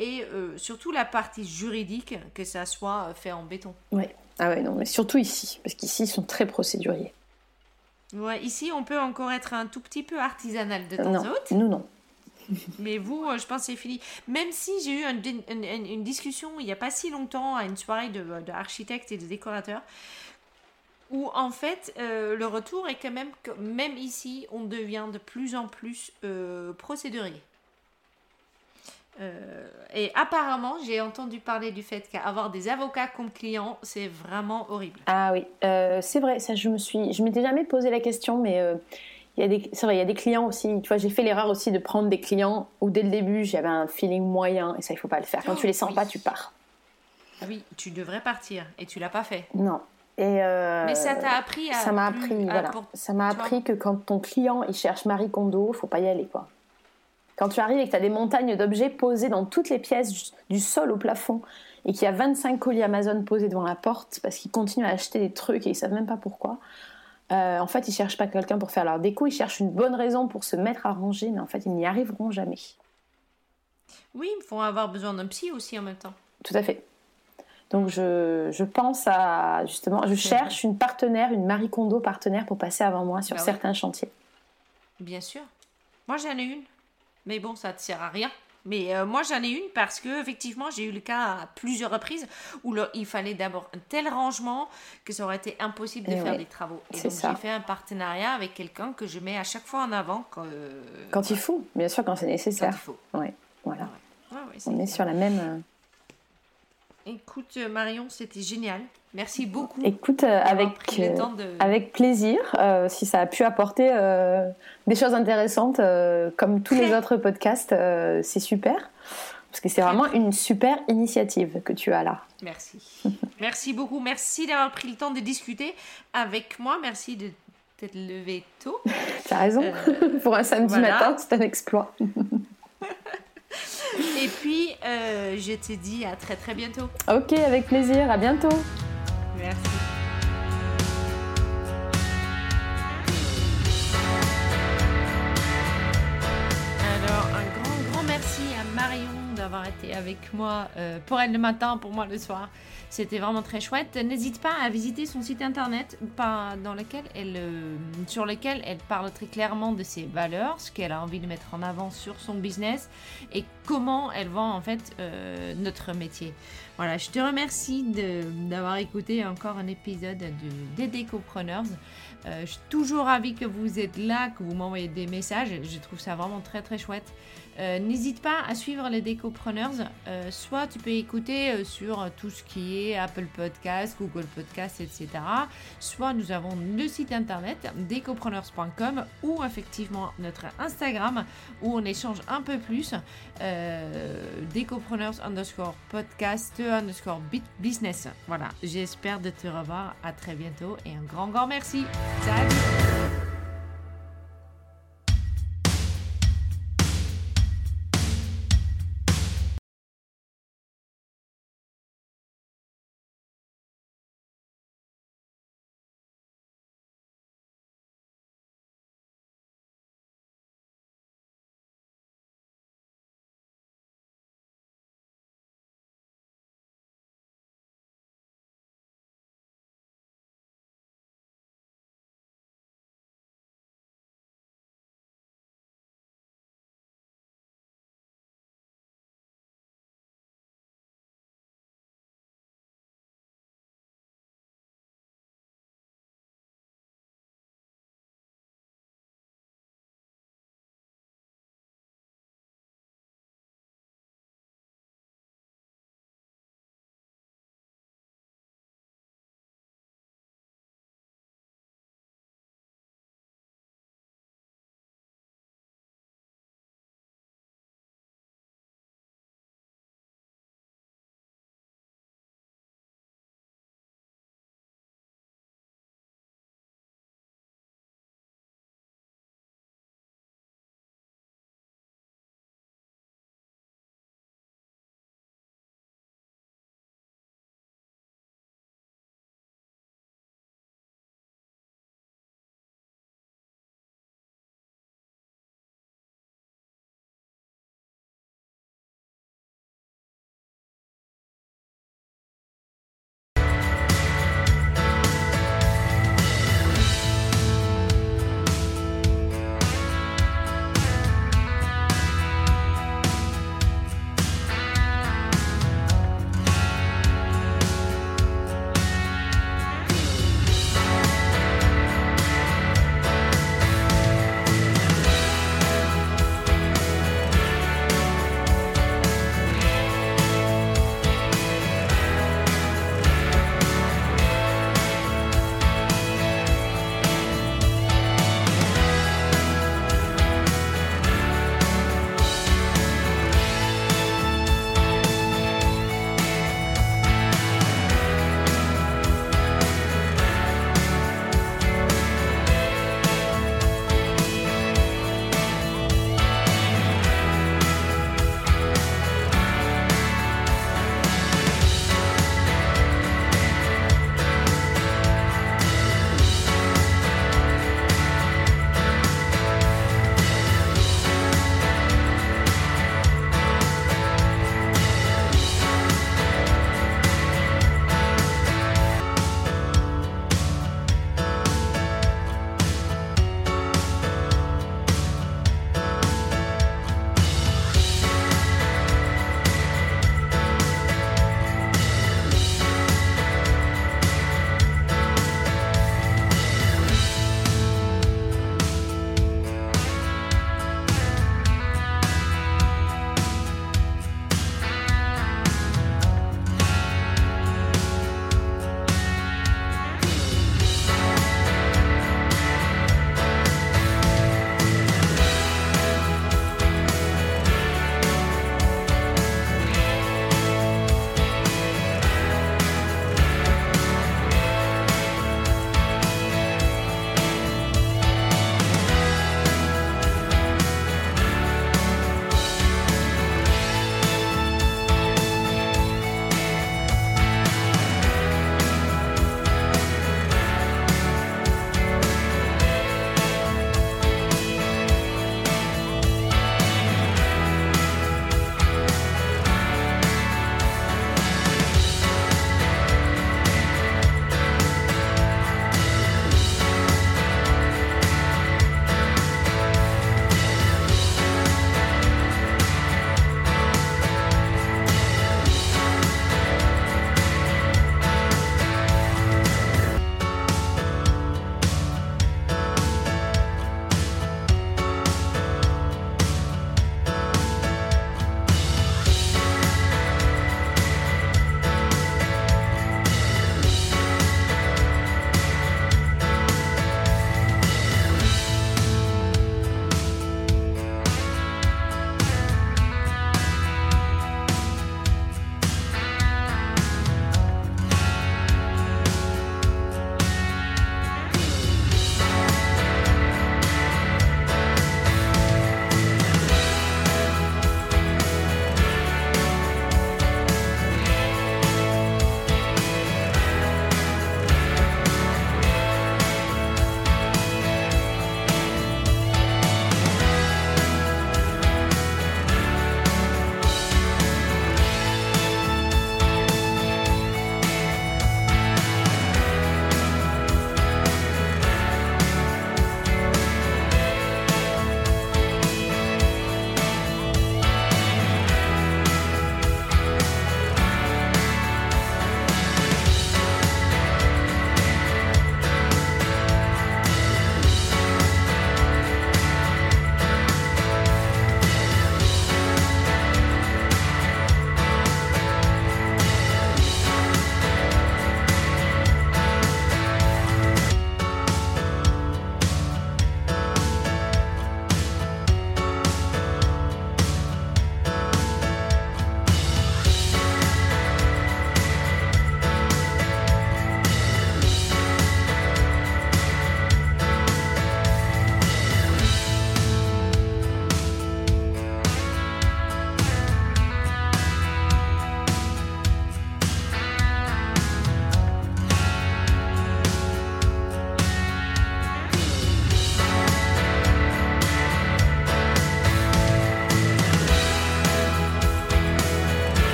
et surtout la partie juridique, que ça soit fait en béton. Ouais. Ah ouais, non, mais surtout ici, parce qu'ici ils sont très procéduriers. Ouais, ici on peut encore être un tout petit peu artisanal de temps en temps. Nous non. Mais vous, euh, je pense que c'est fini. Même si j'ai eu une, discussion il n'y a pas si longtemps à une soirée de, et de décorateurs, où en fait euh, le retour est quand même que même ici on devient de plus en plus euh, procédurier. et apparemment, j'ai entendu parler du fait qu'avoir des avocats comme clients, c'est vraiment horrible. Ah oui, c'est vrai. Ça, je me suis, je m'étais jamais posé la question, mais il y a des, c'est vrai, il y a des clients aussi. Tu vois, j'ai fait l'erreur aussi de prendre des clients où dès le début j'avais un feeling moyen et ça il faut pas le faire. Quand tu les sens pas, tu pars. Ah oui, tu devrais partir et tu l'as pas fait. Non. Et euh, Mais ça t'a appris à. Ça m'a appris, voilà. Ça m'a appris que quand ton client il cherche Marie Kondo, faut pas y aller quoi. Quand tu arrives et que tu as des montagnes d'objets posés dans toutes les pièces, du sol au plafond, et qu'il y a 25 colis Amazon posés devant la porte parce qu'ils continuent à acheter des trucs et ils savent même pas pourquoi, Euh, en fait, ils cherchent pas quelqu'un pour faire leur déco, ils cherchent une bonne raison pour se mettre à ranger, mais en fait, ils n'y arriveront jamais. Oui, il faut avoir besoin d'un psy aussi en même temps. Tout à fait. Donc je, je pense à justement, je cherche une partenaire, une Marie Kondo partenaire pour passer avant moi sur Bah oui. certains chantiers. Bien sûr. Moi, j'en ai une. Mais bon, ça ne te sert à rien. Mais euh, moi, j'en ai une parce que effectivement, j'ai eu le cas à plusieurs reprises où il fallait d'abord un tel rangement que ça aurait été impossible de Eh faire oui, des travaux. Et c'est donc, ça. j'ai fait un partenariat avec quelqu'un que je mets à chaque fois en avant quand, euh, Quand il faut, bien sûr, quand c'est quand il nécessaire. faut. Ouais, voilà. Ouais, ouais, On est sur la même. euh, Écoute, Marion, c'était génial. Merci beaucoup. Écoute, euh, avec, pris le euh, temps de... avec plaisir, euh, si ça a pu apporter euh, des choses intéressantes, comme tous les autres podcasts, c'est super. Parce que c'est vraiment une super initiative que tu as là. Merci. [LAUGHS] Merci beaucoup. Merci d'avoir pris le temps de discuter avec moi. Merci de t'être levé tôt. [LAUGHS] Tu as raison. [LAUGHS] Pour un samedi voilà. matin, c'est un exploit. Et puis, je te dis à très très bientôt. Ok, avec plaisir. À bientôt. Avec moi, euh, pour elle le matin, pour moi le soir. C'était vraiment très chouette. N'hésite pas à visiter son site internet dans lequel elle, euh, sur lequel elle parle très clairement de ses valeurs, ce qu'elle a envie de mettre en avant sur son business et comment elle vend en fait euh, notre métier. Voilà, je te remercie d'avoir écouté encore un épisode de, des Décopreneurs. Je suis toujours ravie que vous êtes là, que vous m'envoyez des messages. Je trouve ça vraiment très très chouette. Euh, N'hésite pas à suivre les Décopreneurs. Euh, soit tu peux écouter euh, sur tout ce qui est Apple Podcast, Google Podcast, etc. Soit nous avons le site internet décopreneurs.com ou effectivement notre Instagram où on échange un peu plus. Euh, Décopreneurs underscore podcast underscore business. Voilà, j'espère de te revoir à très bientôt et un grand, grand merci. Salut